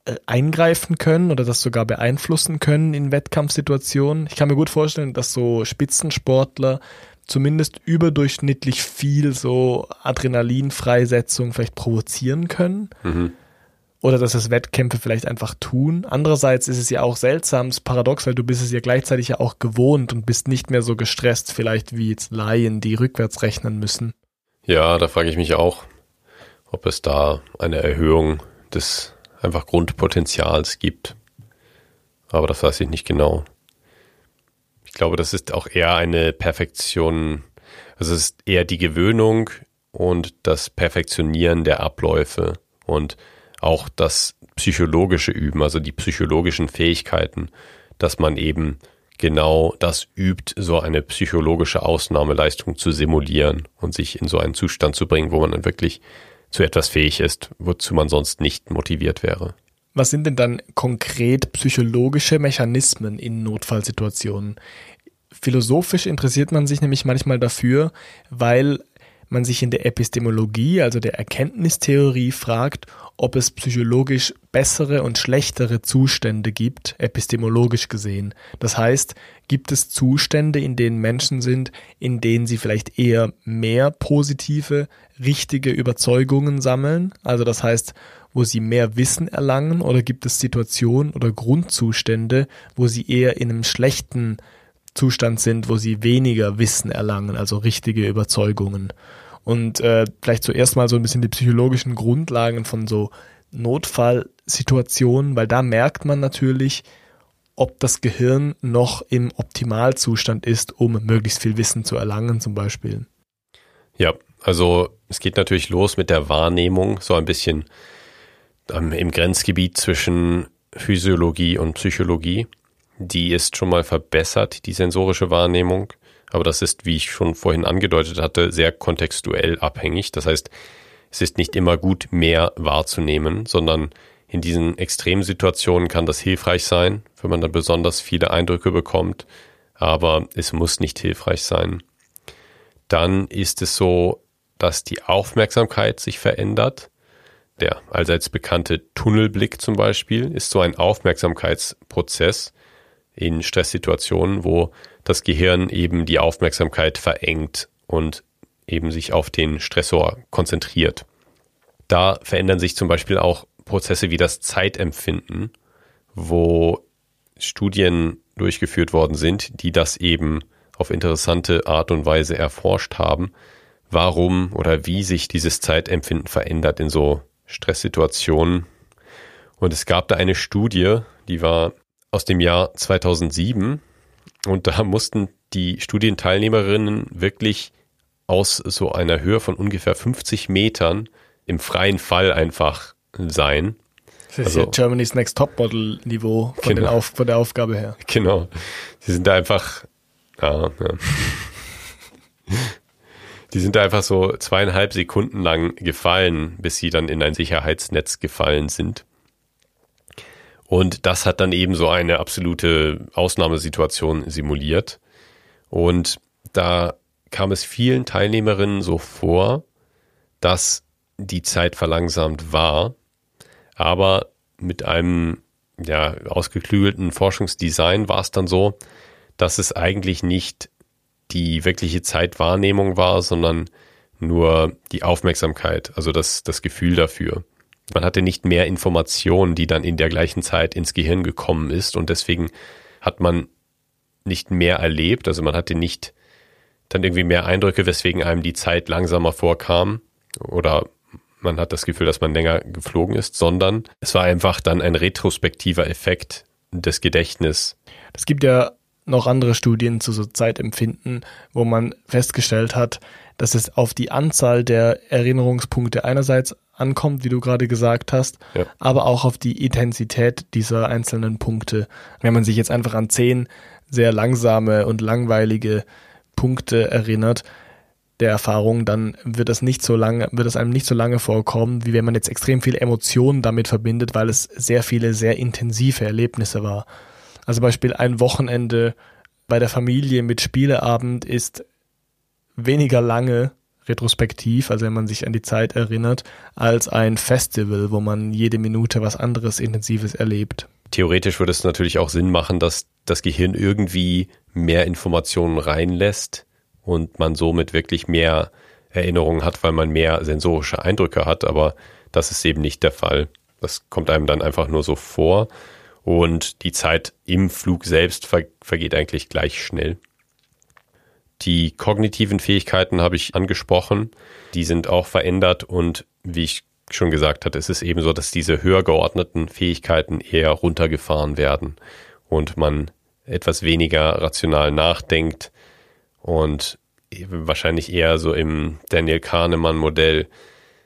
äh, eingreifen können oder das sogar beeinflussen können in Wettkampfsituationen. Ich kann mir gut vorstellen, dass so Spitzensportler zumindest überdurchschnittlich viel so Adrenalinfreisetzung vielleicht provozieren können. Mhm. Oder dass es Wettkämpfe vielleicht einfach tun. Andererseits ist es ja auch seltsam, es paradox, weil du bist es ja gleichzeitig ja auch gewohnt und bist nicht mehr so gestresst, vielleicht wie jetzt Laien, die rückwärts rechnen müssen. Ja, da frage ich mich auch, ob es da eine Erhöhung des einfach Grundpotenzials gibt. Aber das weiß ich nicht genau. Ich glaube, das ist auch eher eine Perfektion, also es ist eher die Gewöhnung und das Perfektionieren der Abläufe und auch das psychologische Üben, also die psychologischen Fähigkeiten, dass man eben genau das übt, so eine psychologische Ausnahmeleistung zu simulieren und sich in so einen Zustand zu bringen, wo man dann wirklich zu etwas fähig ist, wozu man sonst nicht motiviert wäre. Was sind denn dann konkret psychologische Mechanismen in Notfallsituationen? Philosophisch interessiert man sich nämlich manchmal dafür, weil man sich in der Epistemologie, also der Erkenntnistheorie, fragt, ob es psychologisch bessere und schlechtere Zustände gibt, epistemologisch gesehen. Das heißt, gibt es Zustände, in denen Menschen sind, in denen sie vielleicht eher mehr positive, richtige Überzeugungen sammeln, also das heißt, wo sie mehr Wissen erlangen, oder gibt es Situationen oder Grundzustände, wo sie eher in einem schlechten Zustand sind, wo sie weniger Wissen erlangen, also richtige Überzeugungen. Und äh, vielleicht zuerst mal so ein bisschen die psychologischen Grundlagen von so Notfallsituationen, weil da merkt man natürlich, ob das Gehirn noch im Optimalzustand ist, um möglichst viel Wissen zu erlangen, zum Beispiel. Ja, also es geht natürlich los mit der Wahrnehmung, so ein bisschen ähm, im Grenzgebiet zwischen Physiologie und Psychologie. Die ist schon mal verbessert, die sensorische Wahrnehmung. Aber das ist, wie ich schon vorhin angedeutet hatte, sehr kontextuell abhängig. Das heißt, es ist nicht immer gut, mehr wahrzunehmen, sondern in diesen Extremsituationen kann das hilfreich sein, wenn man dann besonders viele Eindrücke bekommt. Aber es muss nicht hilfreich sein. Dann ist es so, dass die Aufmerksamkeit sich verändert. Der allseits bekannte Tunnelblick zum Beispiel ist so ein Aufmerksamkeitsprozess in Stresssituationen, wo das Gehirn eben die Aufmerksamkeit verengt und eben sich auf den Stressor konzentriert. Da verändern sich zum Beispiel auch Prozesse wie das Zeitempfinden, wo Studien durchgeführt worden sind, die das eben auf interessante Art und Weise erforscht haben, warum oder wie sich dieses Zeitempfinden verändert in so Stresssituationen. Und es gab da eine Studie, die war aus dem Jahr 2007 und da mussten die Studienteilnehmerinnen wirklich aus so einer Höhe von ungefähr 50 Metern im freien Fall einfach sein. Das ist also, ja Germany's Next Topmodel Niveau von, genau. Auf, von der Aufgabe her. Genau. Sie sind da einfach, ja, ja. Die sind da einfach so zweieinhalb Sekunden lang gefallen, bis sie dann in ein Sicherheitsnetz gefallen sind. Und das hat dann eben so eine absolute Ausnahmesituation simuliert. Und da kam es vielen Teilnehmerinnen so vor, dass die Zeit verlangsamt war, aber mit einem ja, ausgeklügelten Forschungsdesign war es dann so, dass es eigentlich nicht die wirkliche Zeitwahrnehmung war, sondern nur die Aufmerksamkeit, also das, das Gefühl dafür. Man hatte nicht mehr Informationen, die dann in der gleichen Zeit ins Gehirn gekommen ist. Und deswegen hat man nicht mehr erlebt, also man hatte nicht dann irgendwie mehr Eindrücke, weswegen einem die Zeit langsamer vorkam. Oder man hat das Gefühl, dass man länger geflogen ist, sondern es war einfach dann ein retrospektiver Effekt des Gedächtnisses. Es gibt ja noch andere Studien zu so Zeitempfinden, wo man festgestellt hat, dass es auf die Anzahl der Erinnerungspunkte einerseits ankommt, wie du gerade gesagt hast, ja. aber auch auf die Intensität dieser einzelnen Punkte. Wenn man sich jetzt einfach an zehn sehr langsame und langweilige Punkte erinnert, der Erfahrung, dann wird das nicht so lange, wird es einem nicht so lange vorkommen, wie wenn man jetzt extrem viel Emotionen damit verbindet, weil es sehr viele sehr intensive Erlebnisse war. Also Beispiel ein Wochenende bei der Familie mit Spieleabend ist weniger lange retrospektiv, also wenn man sich an die Zeit erinnert, als ein Festival, wo man jede Minute was anderes Intensives erlebt. Theoretisch würde es natürlich auch Sinn machen, dass das Gehirn irgendwie mehr Informationen reinlässt und man somit wirklich mehr Erinnerungen hat, weil man mehr sensorische Eindrücke hat, aber das ist eben nicht der Fall. Das kommt einem dann einfach nur so vor und die Zeit im Flug selbst ver vergeht eigentlich gleich schnell. Die kognitiven Fähigkeiten habe ich angesprochen, die sind auch verändert und wie ich schon gesagt hatte, ist es eben so, dass diese höher geordneten Fähigkeiten eher runtergefahren werden und man etwas weniger rational nachdenkt und wahrscheinlich eher so im Daniel Kahnemann Modell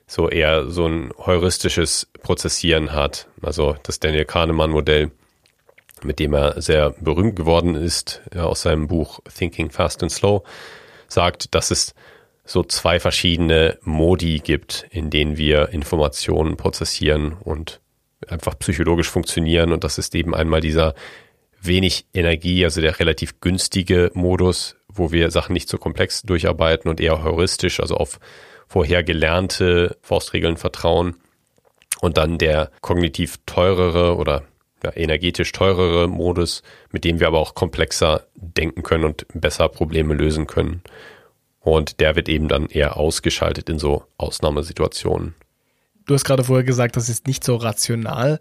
so eher so ein heuristisches Prozessieren hat. Also das Daniel Kahnemann Modell, mit dem er sehr berühmt geworden ist, aus seinem Buch Thinking Fast and Slow, sagt, dass es so zwei verschiedene Modi gibt, in denen wir Informationen prozessieren und einfach psychologisch funktionieren. Und das ist eben einmal dieser wenig Energie, also der relativ günstige Modus, wo wir Sachen nicht so komplex durcharbeiten und eher heuristisch, also auf vorher gelernte Faustregeln vertrauen. Und dann der kognitiv teurere oder ja, energetisch teurere Modus, mit dem wir aber auch komplexer denken können und besser Probleme lösen können. Und der wird eben dann eher ausgeschaltet in so Ausnahmesituationen. Du hast gerade vorher gesagt, das ist nicht so rational.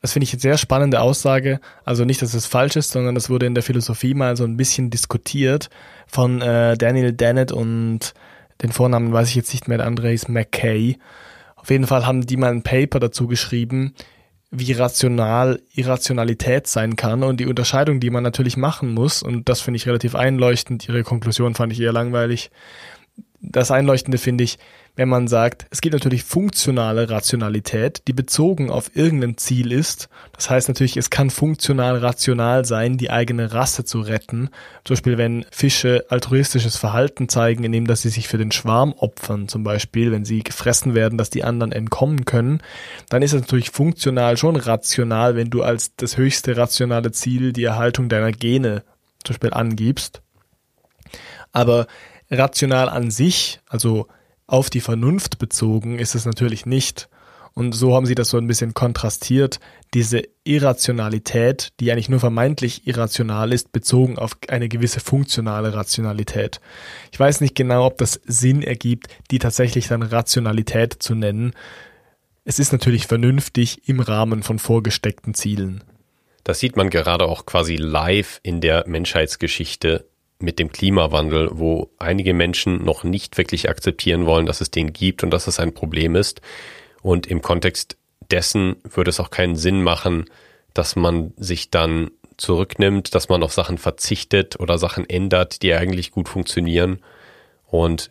Das finde ich eine sehr spannende Aussage. Also nicht, dass es falsch ist, sondern das wurde in der Philosophie mal so ein bisschen diskutiert von äh, Daniel Dennett und den Vornamen weiß ich jetzt nicht mehr, der andere ist McKay. Auf jeden Fall haben die mal ein Paper dazu geschrieben, wie rational Irrationalität sein kann und die Unterscheidung, die man natürlich machen muss, und das finde ich relativ einleuchtend, ihre Konklusion fand ich eher langweilig. Das Einleuchtende finde ich, wenn man sagt, es gibt natürlich funktionale Rationalität, die bezogen auf irgendein Ziel ist. Das heißt natürlich, es kann funktional rational sein, die eigene Rasse zu retten. Zum Beispiel, wenn Fische altruistisches Verhalten zeigen, indem dass sie sich für den Schwarm opfern, zum Beispiel, wenn sie gefressen werden, dass die anderen entkommen können, dann ist es natürlich funktional schon rational, wenn du als das höchste rationale Ziel die Erhaltung deiner Gene zum Beispiel angibst. Aber rational an sich, also auf die Vernunft bezogen ist es natürlich nicht. Und so haben sie das so ein bisschen kontrastiert, diese Irrationalität, die eigentlich nur vermeintlich irrational ist, bezogen auf eine gewisse funktionale Rationalität. Ich weiß nicht genau, ob das Sinn ergibt, die tatsächlich dann Rationalität zu nennen. Es ist natürlich vernünftig im Rahmen von vorgesteckten Zielen. Das sieht man gerade auch quasi live in der Menschheitsgeschichte mit dem Klimawandel, wo einige Menschen noch nicht wirklich akzeptieren wollen, dass es den gibt und dass es ein Problem ist. Und im Kontext dessen würde es auch keinen Sinn machen, dass man sich dann zurücknimmt, dass man auf Sachen verzichtet oder Sachen ändert, die eigentlich gut funktionieren. Und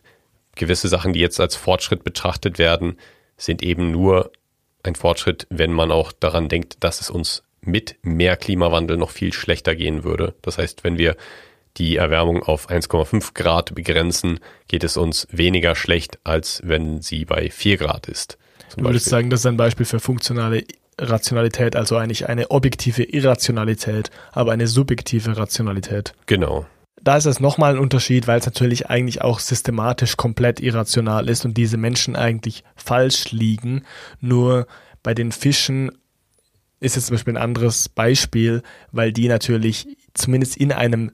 gewisse Sachen, die jetzt als Fortschritt betrachtet werden, sind eben nur ein Fortschritt, wenn man auch daran denkt, dass es uns mit mehr Klimawandel noch viel schlechter gehen würde. Das heißt, wenn wir die Erwärmung auf 1,5 Grad begrenzen, geht es uns weniger schlecht, als wenn sie bei 4 Grad ist. Du würdest sagen, das ist ein Beispiel für funktionale Rationalität, also eigentlich eine objektive Irrationalität, aber eine subjektive Rationalität. Genau. Da ist es nochmal ein Unterschied, weil es natürlich eigentlich auch systematisch komplett irrational ist und diese Menschen eigentlich falsch liegen. Nur bei den Fischen ist jetzt zum Beispiel ein anderes Beispiel, weil die natürlich zumindest in einem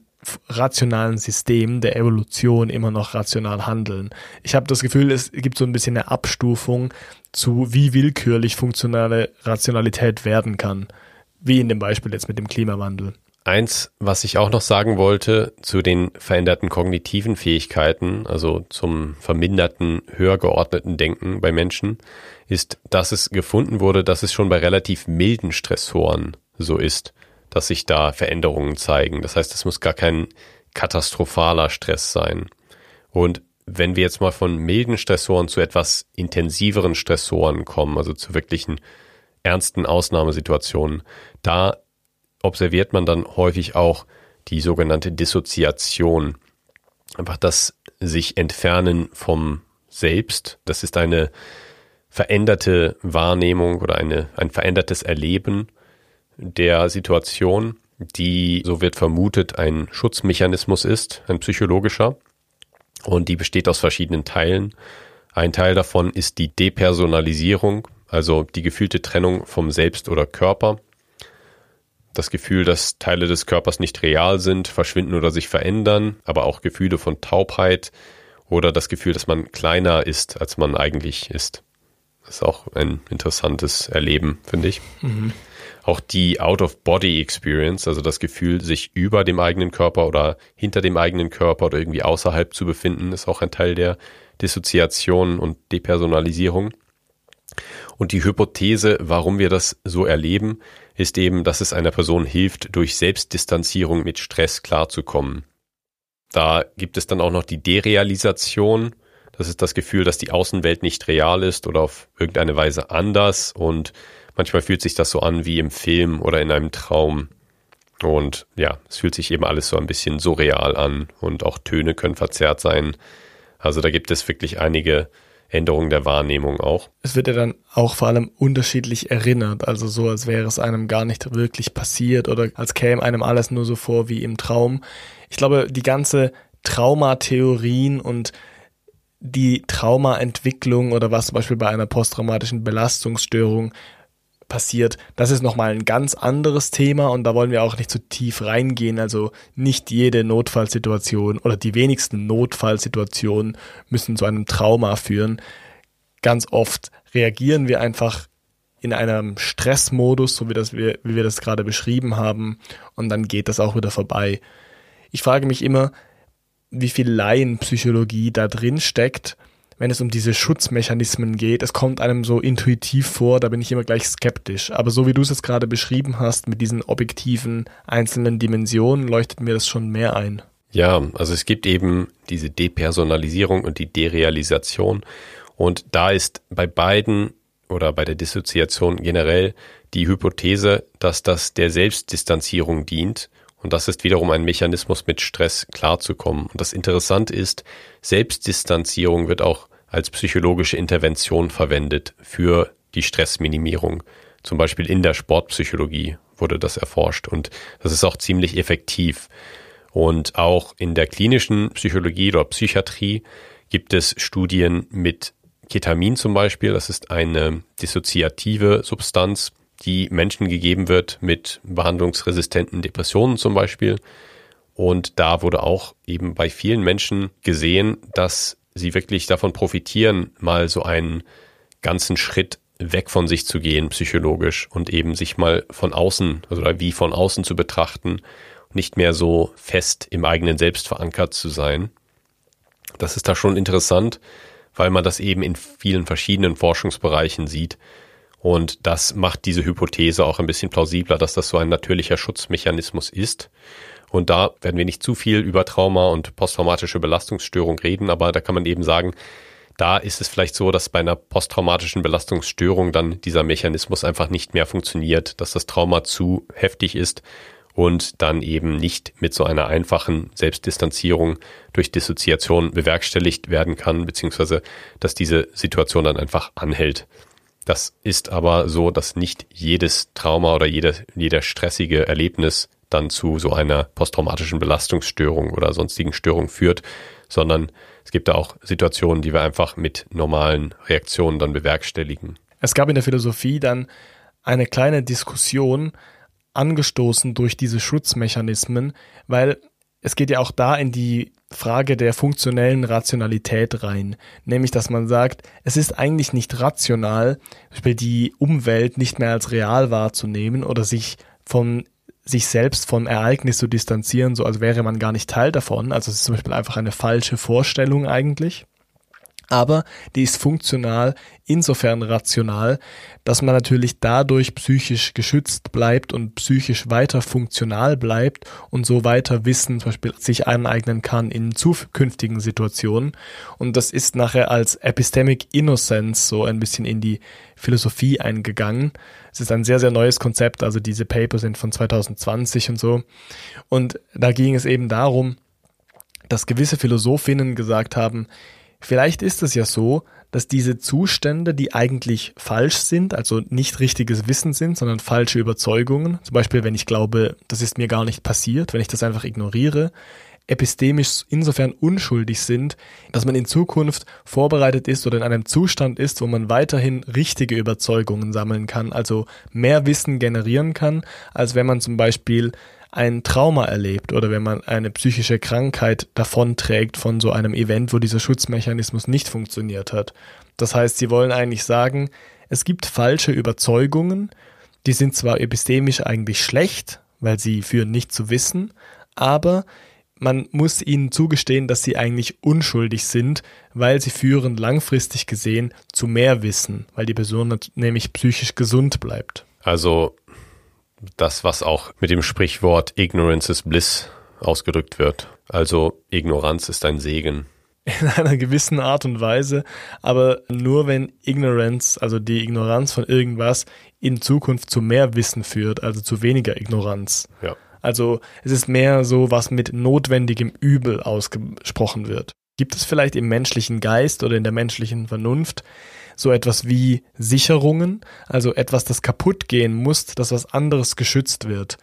rationalen System der Evolution immer noch rational handeln. Ich habe das Gefühl, es gibt so ein bisschen eine Abstufung zu, wie willkürlich funktionale Rationalität werden kann, wie in dem Beispiel jetzt mit dem Klimawandel. Eins, was ich auch noch sagen wollte zu den veränderten kognitiven Fähigkeiten, also zum verminderten, höher geordneten Denken bei Menschen, ist, dass es gefunden wurde, dass es schon bei relativ milden Stressoren so ist dass sich da Veränderungen zeigen. Das heißt, es muss gar kein katastrophaler Stress sein. Und wenn wir jetzt mal von milden Stressoren zu etwas intensiveren Stressoren kommen, also zu wirklichen ernsten Ausnahmesituationen, da observiert man dann häufig auch die sogenannte Dissoziation. Einfach das sich entfernen vom Selbst. Das ist eine veränderte Wahrnehmung oder eine, ein verändertes Erleben der Situation, die, so wird vermutet, ein Schutzmechanismus ist, ein psychologischer. Und die besteht aus verschiedenen Teilen. Ein Teil davon ist die Depersonalisierung, also die gefühlte Trennung vom Selbst oder Körper. Das Gefühl, dass Teile des Körpers nicht real sind, verschwinden oder sich verändern, aber auch Gefühle von Taubheit oder das Gefühl, dass man kleiner ist, als man eigentlich ist. Das ist auch ein interessantes Erleben, finde ich. Mhm. Auch die Out-of-Body-Experience, also das Gefühl, sich über dem eigenen Körper oder hinter dem eigenen Körper oder irgendwie außerhalb zu befinden, ist auch ein Teil der Dissoziation und Depersonalisierung. Und die Hypothese, warum wir das so erleben, ist eben, dass es einer Person hilft, durch Selbstdistanzierung mit Stress klarzukommen. Da gibt es dann auch noch die Derealisation. Das ist das Gefühl, dass die Außenwelt nicht real ist oder auf irgendeine Weise anders und Manchmal fühlt sich das so an wie im Film oder in einem Traum. Und ja, es fühlt sich eben alles so ein bisschen surreal an und auch Töne können verzerrt sein. Also da gibt es wirklich einige Änderungen der Wahrnehmung auch. Es wird ja dann auch vor allem unterschiedlich erinnert, also so, als wäre es einem gar nicht wirklich passiert oder als käme einem alles nur so vor wie im Traum. Ich glaube, die ganze Traumatheorien und die Traumaentwicklung oder was zum Beispiel bei einer posttraumatischen Belastungsstörung passiert, das ist nochmal ein ganz anderes Thema und da wollen wir auch nicht zu tief reingehen. Also nicht jede Notfallsituation oder die wenigsten Notfallsituationen müssen zu einem Trauma führen. Ganz oft reagieren wir einfach in einem Stressmodus, so wie, das wir, wie wir das gerade beschrieben haben, und dann geht das auch wieder vorbei. Ich frage mich immer, wie viel Laienpsychologie da drin steckt wenn es um diese Schutzmechanismen geht. Es kommt einem so intuitiv vor, da bin ich immer gleich skeptisch. Aber so wie du es jetzt gerade beschrieben hast, mit diesen objektiven einzelnen Dimensionen, leuchtet mir das schon mehr ein. Ja, also es gibt eben diese Depersonalisierung und die Derealisation. Und da ist bei beiden oder bei der Dissoziation generell die Hypothese, dass das der Selbstdistanzierung dient und das ist wiederum ein Mechanismus, mit Stress klarzukommen. Und das Interessante ist, Selbstdistanzierung wird auch als psychologische Intervention verwendet für die Stressminimierung. Zum Beispiel in der Sportpsychologie wurde das erforscht und das ist auch ziemlich effektiv. Und auch in der klinischen Psychologie oder Psychiatrie gibt es Studien mit Ketamin zum Beispiel, das ist eine dissoziative Substanz, die Menschen gegeben wird mit behandlungsresistenten Depressionen zum Beispiel. Und da wurde auch eben bei vielen Menschen gesehen, dass sie wirklich davon profitieren, mal so einen ganzen Schritt weg von sich zu gehen, psychologisch und eben sich mal von außen, also wie von außen zu betrachten, nicht mehr so fest im eigenen Selbst verankert zu sein. Das ist da schon interessant, weil man das eben in vielen verschiedenen Forschungsbereichen sieht. Und das macht diese Hypothese auch ein bisschen plausibler, dass das so ein natürlicher Schutzmechanismus ist. Und da werden wir nicht zu viel über Trauma und posttraumatische Belastungsstörung reden, aber da kann man eben sagen, da ist es vielleicht so, dass bei einer posttraumatischen Belastungsstörung dann dieser Mechanismus einfach nicht mehr funktioniert, dass das Trauma zu heftig ist und dann eben nicht mit so einer einfachen Selbstdistanzierung durch Dissoziation bewerkstelligt werden kann, beziehungsweise dass diese Situation dann einfach anhält. Das ist aber so, dass nicht jedes Trauma oder jeder, jeder stressige Erlebnis dann zu so einer posttraumatischen Belastungsstörung oder sonstigen Störung führt, sondern es gibt da auch Situationen, die wir einfach mit normalen Reaktionen dann bewerkstelligen. Es gab in der Philosophie dann eine kleine Diskussion, angestoßen durch diese Schutzmechanismen, weil es geht ja auch da in die Frage der funktionellen Rationalität rein. Nämlich, dass man sagt, es ist eigentlich nicht rational, die Umwelt nicht mehr als real wahrzunehmen oder sich von sich selbst vom Ereignis zu distanzieren, so als wäre man gar nicht Teil davon. Also es ist zum Beispiel einfach eine falsche Vorstellung eigentlich aber die ist funktional insofern rational, dass man natürlich dadurch psychisch geschützt bleibt und psychisch weiter funktional bleibt und so weiter Wissen zum Beispiel sich aneignen kann in zukünftigen Situationen. Und das ist nachher als Epistemic Innocence so ein bisschen in die Philosophie eingegangen. Es ist ein sehr, sehr neues Konzept, also diese Paper sind von 2020 und so. Und da ging es eben darum, dass gewisse Philosophinnen gesagt haben, Vielleicht ist es ja so, dass diese Zustände, die eigentlich falsch sind, also nicht richtiges Wissen sind, sondern falsche Überzeugungen, zum Beispiel wenn ich glaube, das ist mir gar nicht passiert, wenn ich das einfach ignoriere, epistemisch insofern unschuldig sind, dass man in Zukunft vorbereitet ist oder in einem Zustand ist, wo man weiterhin richtige Überzeugungen sammeln kann, also mehr Wissen generieren kann, als wenn man zum Beispiel ein Trauma erlebt oder wenn man eine psychische Krankheit davonträgt von so einem Event, wo dieser Schutzmechanismus nicht funktioniert hat. Das heißt, sie wollen eigentlich sagen, es gibt falsche Überzeugungen, die sind zwar epistemisch eigentlich schlecht, weil sie führen nicht zu Wissen, aber man muss ihnen zugestehen, dass sie eigentlich unschuldig sind, weil sie führen langfristig gesehen zu mehr Wissen, weil die Person nämlich psychisch gesund bleibt. Also das, was auch mit dem Sprichwort Ignorance is Bliss ausgedrückt wird. Also Ignoranz ist ein Segen. In einer gewissen Art und Weise, aber nur wenn Ignorance, also die Ignoranz von irgendwas, in Zukunft zu mehr Wissen führt, also zu weniger Ignoranz. Ja. Also es ist mehr so, was mit notwendigem Übel ausgesprochen wird. Gibt es vielleicht im menschlichen Geist oder in der menschlichen Vernunft so etwas wie Sicherungen, also etwas, das kaputt gehen muss, dass was anderes geschützt wird.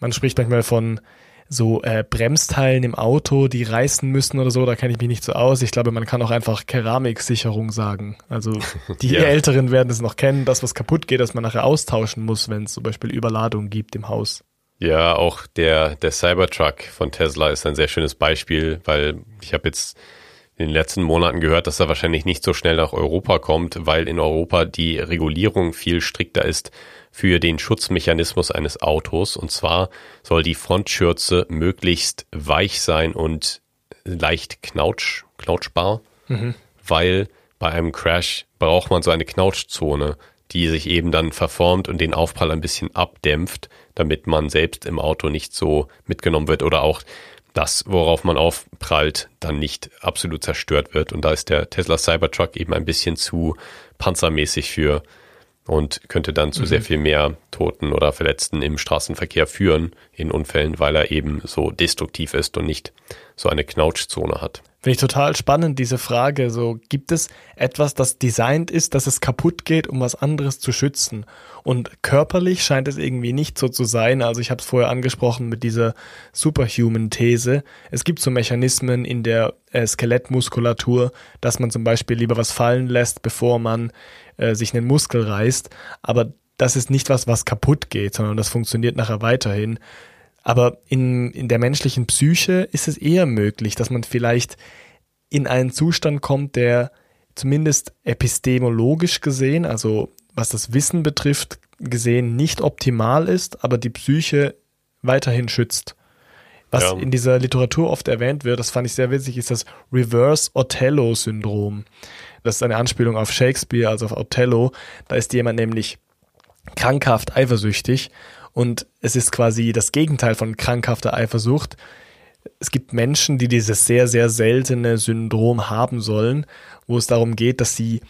Man spricht manchmal von so äh, Bremsteilen im Auto, die reißen müssen oder so, da kenne ich mich nicht so aus. Ich glaube, man kann auch einfach Keramiksicherung sagen. Also die ja. Älteren werden es noch kennen, das, was kaputt geht, dass man nachher austauschen muss, wenn es zum Beispiel Überladung gibt im Haus. Ja, auch der, der Cybertruck von Tesla ist ein sehr schönes Beispiel, weil ich habe jetzt in den letzten Monaten gehört, dass er wahrscheinlich nicht so schnell nach Europa kommt, weil in Europa die Regulierung viel strikter ist für den Schutzmechanismus eines Autos. Und zwar soll die Frontschürze möglichst weich sein und leicht knautsch, knautschbar, mhm. weil bei einem Crash braucht man so eine Knautschzone, die sich eben dann verformt und den Aufprall ein bisschen abdämpft, damit man selbst im Auto nicht so mitgenommen wird oder auch das, worauf man aufprallt, dann nicht absolut zerstört wird. Und da ist der Tesla Cybertruck eben ein bisschen zu panzermäßig für und könnte dann zu mhm. sehr viel mehr Toten oder Verletzten im Straßenverkehr führen in Unfällen, weil er eben so destruktiv ist und nicht so eine Knautschzone hat. Finde ich total spannend, diese Frage. So, gibt es etwas, das designt ist, dass es kaputt geht, um was anderes zu schützen? Und körperlich scheint es irgendwie nicht so zu sein. Also ich habe es vorher angesprochen mit dieser Superhuman-These. Es gibt so Mechanismen in der äh, Skelettmuskulatur, dass man zum Beispiel lieber was fallen lässt, bevor man äh, sich einen Muskel reißt. Aber das ist nicht was, was kaputt geht, sondern das funktioniert nachher weiterhin. Aber in, in der menschlichen Psyche ist es eher möglich, dass man vielleicht in einen Zustand kommt, der zumindest epistemologisch gesehen, also was das Wissen betrifft, gesehen nicht optimal ist, aber die Psyche weiterhin schützt. Was ja. in dieser Literatur oft erwähnt wird, das fand ich sehr witzig, ist das Reverse Othello-Syndrom. Das ist eine Anspielung auf Shakespeare, also auf Othello. Da ist jemand nämlich krankhaft eifersüchtig und es ist quasi das Gegenteil von krankhafter Eifersucht. Es gibt Menschen, die dieses sehr, sehr seltene Syndrom haben sollen, wo es darum geht, dass sie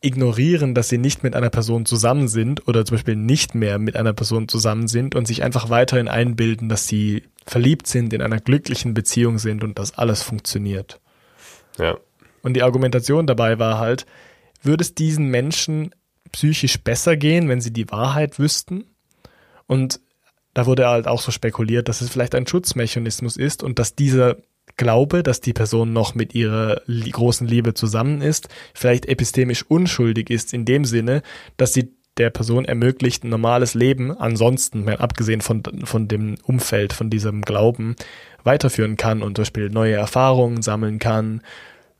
ignorieren, dass sie nicht mit einer Person zusammen sind oder zum Beispiel nicht mehr mit einer Person zusammen sind und sich einfach weiterhin einbilden, dass sie verliebt sind, in einer glücklichen Beziehung sind und dass alles funktioniert. Ja. Und die Argumentation dabei war halt, würde es diesen Menschen psychisch besser gehen, wenn sie die Wahrheit wüssten? Und da wurde halt auch so spekuliert, dass es vielleicht ein Schutzmechanismus ist und dass dieser Glaube, dass die Person noch mit ihrer großen Liebe zusammen ist, vielleicht epistemisch unschuldig ist in dem Sinne, dass sie der Person ermöglicht, ein normales Leben, ansonsten, mal abgesehen von, von dem Umfeld, von diesem Glauben, weiterführen kann und zum Beispiel neue Erfahrungen sammeln kann,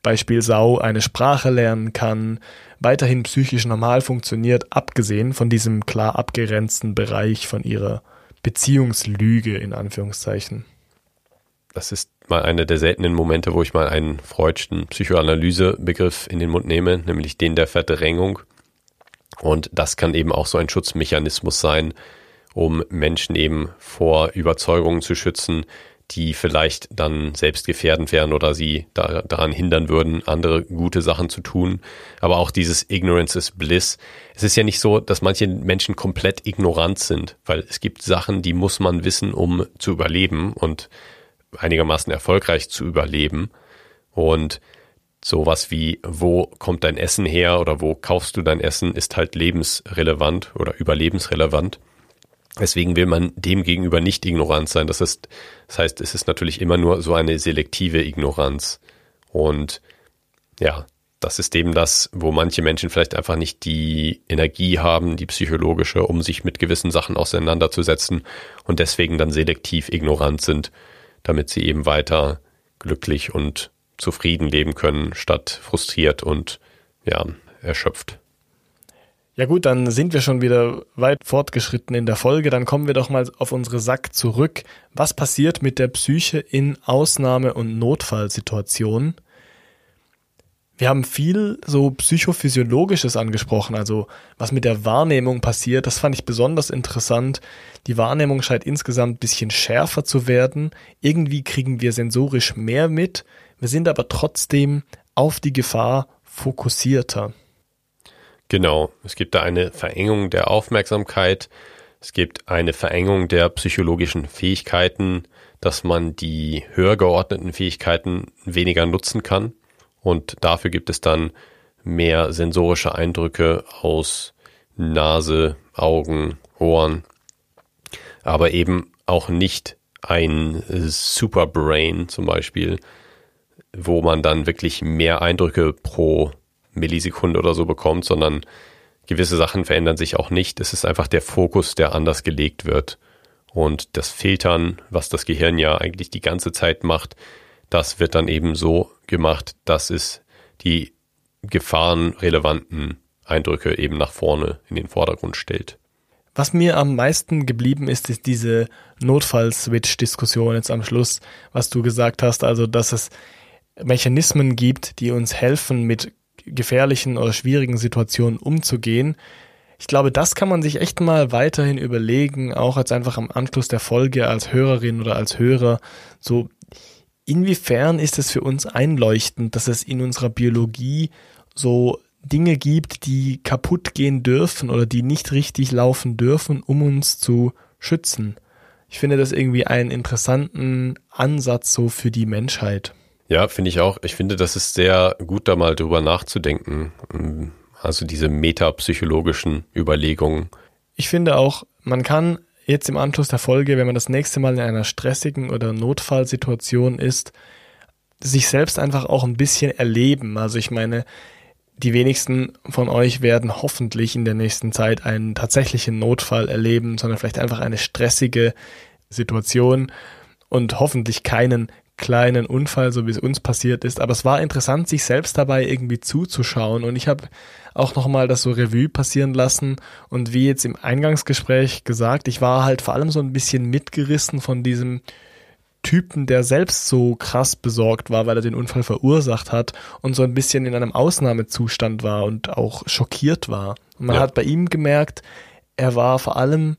Beispiel Sau eine Sprache lernen kann, weiterhin psychisch normal funktioniert, abgesehen von diesem klar abgegrenzten Bereich von ihrer Beziehungslüge in Anführungszeichen. Das ist mal einer der seltenen Momente, wo ich mal einen freudschen Psychoanalysebegriff in den Mund nehme, nämlich den der Verdrängung. Und das kann eben auch so ein Schutzmechanismus sein, um Menschen eben vor Überzeugungen zu schützen, die vielleicht dann selbst gefährdend wären oder sie da, daran hindern würden, andere gute Sachen zu tun. Aber auch dieses Ignorance is Bliss. Es ist ja nicht so, dass manche Menschen komplett ignorant sind, weil es gibt Sachen, die muss man wissen, um zu überleben und einigermaßen erfolgreich zu überleben. Und sowas wie, wo kommt dein Essen her oder wo kaufst du dein Essen, ist halt lebensrelevant oder überlebensrelevant. Deswegen will man dem gegenüber nicht ignorant sein. Das, ist, das heißt, es ist natürlich immer nur so eine selektive Ignoranz. Und ja, das ist eben das, wo manche Menschen vielleicht einfach nicht die Energie haben, die psychologische, um sich mit gewissen Sachen auseinanderzusetzen und deswegen dann selektiv ignorant sind, damit sie eben weiter glücklich und zufrieden leben können, statt frustriert und ja, erschöpft. Ja gut, dann sind wir schon wieder weit fortgeschritten in der Folge. Dann kommen wir doch mal auf unsere Sack zurück. Was passiert mit der Psyche in Ausnahme- und Notfallsituationen? Wir haben viel so psychophysiologisches angesprochen, also was mit der Wahrnehmung passiert. Das fand ich besonders interessant. Die Wahrnehmung scheint insgesamt ein bisschen schärfer zu werden. Irgendwie kriegen wir sensorisch mehr mit. Wir sind aber trotzdem auf die Gefahr fokussierter. Genau, es gibt da eine Verengung der Aufmerksamkeit, es gibt eine Verengung der psychologischen Fähigkeiten, dass man die höher geordneten Fähigkeiten weniger nutzen kann. Und dafür gibt es dann mehr sensorische Eindrücke aus Nase, Augen, Ohren, aber eben auch nicht ein Superbrain zum Beispiel, wo man dann wirklich mehr Eindrücke pro Millisekunde oder so bekommt, sondern gewisse Sachen verändern sich auch nicht. Es ist einfach der Fokus, der anders gelegt wird. Und das Filtern, was das Gehirn ja eigentlich die ganze Zeit macht, das wird dann eben so gemacht, dass es die gefahrenrelevanten Eindrücke eben nach vorne in den Vordergrund stellt. Was mir am meisten geblieben ist, ist diese Notfall-Switch-Diskussion jetzt am Schluss, was du gesagt hast, also dass es Mechanismen gibt, die uns helfen, mit gefährlichen oder schwierigen Situationen umzugehen. Ich glaube, das kann man sich echt mal weiterhin überlegen, auch als einfach am Anschluss der Folge als Hörerin oder als Hörer. So, inwiefern ist es für uns einleuchtend, dass es in unserer Biologie so Dinge gibt, die kaputt gehen dürfen oder die nicht richtig laufen dürfen, um uns zu schützen? Ich finde das irgendwie einen interessanten Ansatz so für die Menschheit. Ja, finde ich auch. Ich finde, das ist sehr gut, da mal drüber nachzudenken. Also diese metapsychologischen Überlegungen. Ich finde auch, man kann jetzt im Anschluss der Folge, wenn man das nächste Mal in einer stressigen oder Notfallsituation ist, sich selbst einfach auch ein bisschen erleben. Also ich meine, die wenigsten von euch werden hoffentlich in der nächsten Zeit einen tatsächlichen Notfall erleben, sondern vielleicht einfach eine stressige Situation und hoffentlich keinen kleinen Unfall, so wie es uns passiert ist. Aber es war interessant, sich selbst dabei irgendwie zuzuschauen. Und ich habe auch nochmal das so Revue passieren lassen. Und wie jetzt im Eingangsgespräch gesagt, ich war halt vor allem so ein bisschen mitgerissen von diesem Typen, der selbst so krass besorgt war, weil er den Unfall verursacht hat und so ein bisschen in einem Ausnahmezustand war und auch schockiert war. Und man ja. hat bei ihm gemerkt, er war vor allem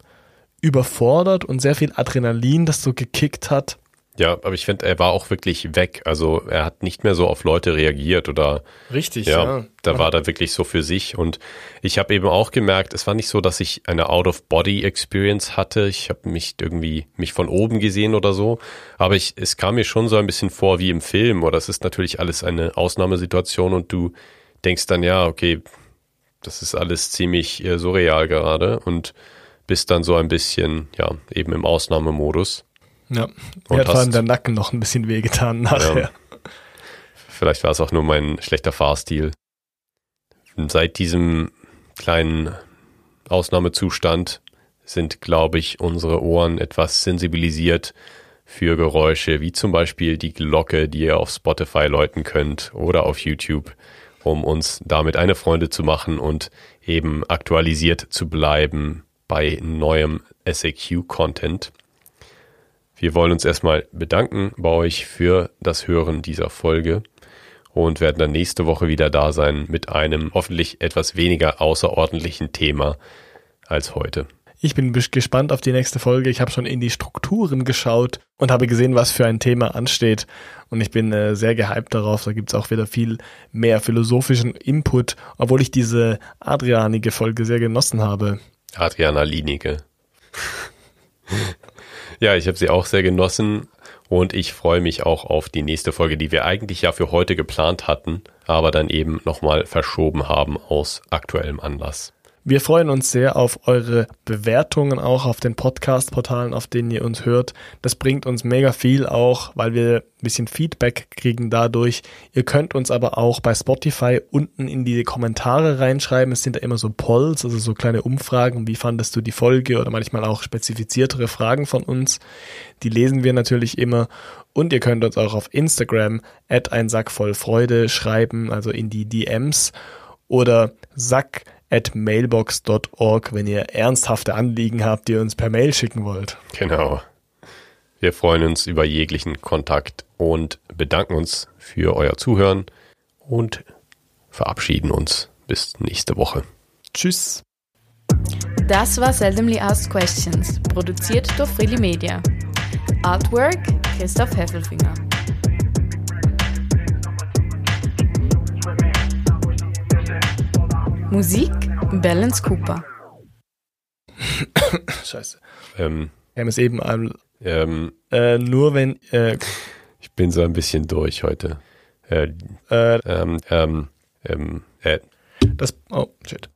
überfordert und sehr viel Adrenalin, das so gekickt hat ja, aber ich finde, er war auch wirklich weg. Also er hat nicht mehr so auf Leute reagiert oder. Richtig, ja. ja. Da war er wirklich so für sich. Und ich habe eben auch gemerkt, es war nicht so, dass ich eine Out-of-Body-Experience hatte. Ich habe mich irgendwie mich von oben gesehen oder so. Aber ich, es kam mir schon so ein bisschen vor wie im Film. Oder es ist natürlich alles eine Ausnahmesituation und du denkst dann, ja, okay, das ist alles ziemlich äh, surreal gerade und bist dann so ein bisschen, ja, eben im Ausnahmemodus. Ja, mir hat vor allem der Nacken noch ein bisschen wehgetan nachher. Ja. Vielleicht war es auch nur mein schlechter Fahrstil. Seit diesem kleinen Ausnahmezustand sind, glaube ich, unsere Ohren etwas sensibilisiert für Geräusche, wie zum Beispiel die Glocke, die ihr auf Spotify läuten könnt oder auf YouTube, um uns damit eine Freunde zu machen und eben aktualisiert zu bleiben bei neuem SAQ-Content. Wir wollen uns erstmal bedanken bei euch für das Hören dieser Folge und werden dann nächste Woche wieder da sein mit einem hoffentlich etwas weniger außerordentlichen Thema als heute. Ich bin gespannt auf die nächste Folge. Ich habe schon in die Strukturen geschaut und habe gesehen, was für ein Thema ansteht. Und ich bin äh, sehr gehypt darauf. Da gibt es auch wieder viel mehr philosophischen Input, obwohl ich diese Adrianige Folge sehr genossen habe. Adriana Linige. Ja, ich habe sie auch sehr genossen und ich freue mich auch auf die nächste Folge, die wir eigentlich ja für heute geplant hatten, aber dann eben nochmal verschoben haben aus aktuellem Anlass. Wir freuen uns sehr auf eure Bewertungen auch auf den Podcast-Portalen, auf denen ihr uns hört. Das bringt uns mega viel auch, weil wir ein bisschen Feedback kriegen dadurch. Ihr könnt uns aber auch bei Spotify unten in die Kommentare reinschreiben. Es sind da immer so Polls, also so kleine Umfragen. Wie fandest du die Folge oder manchmal auch spezifiziertere Fragen von uns. Die lesen wir natürlich immer. Und ihr könnt uns auch auf Instagram at ein Sack voll Freude schreiben, also in die DMs oder Sack at mailbox.org, wenn ihr ernsthafte Anliegen habt, die ihr uns per Mail schicken wollt. Genau. Wir freuen uns über jeglichen Kontakt und bedanken uns für euer Zuhören und verabschieden uns bis nächste Woche. Tschüss. Das war Seldomly Asked Questions, produziert durch Freely Media. Artwork Christoph Heffelfinger. Musik Balance Cooper. Scheiße. Ähm, wir haben es eben ähm, äh, nur wenn äh, ich bin so ein bisschen durch heute. Äh, äh, ähm, ähm, ähm, äh. Das oh shit.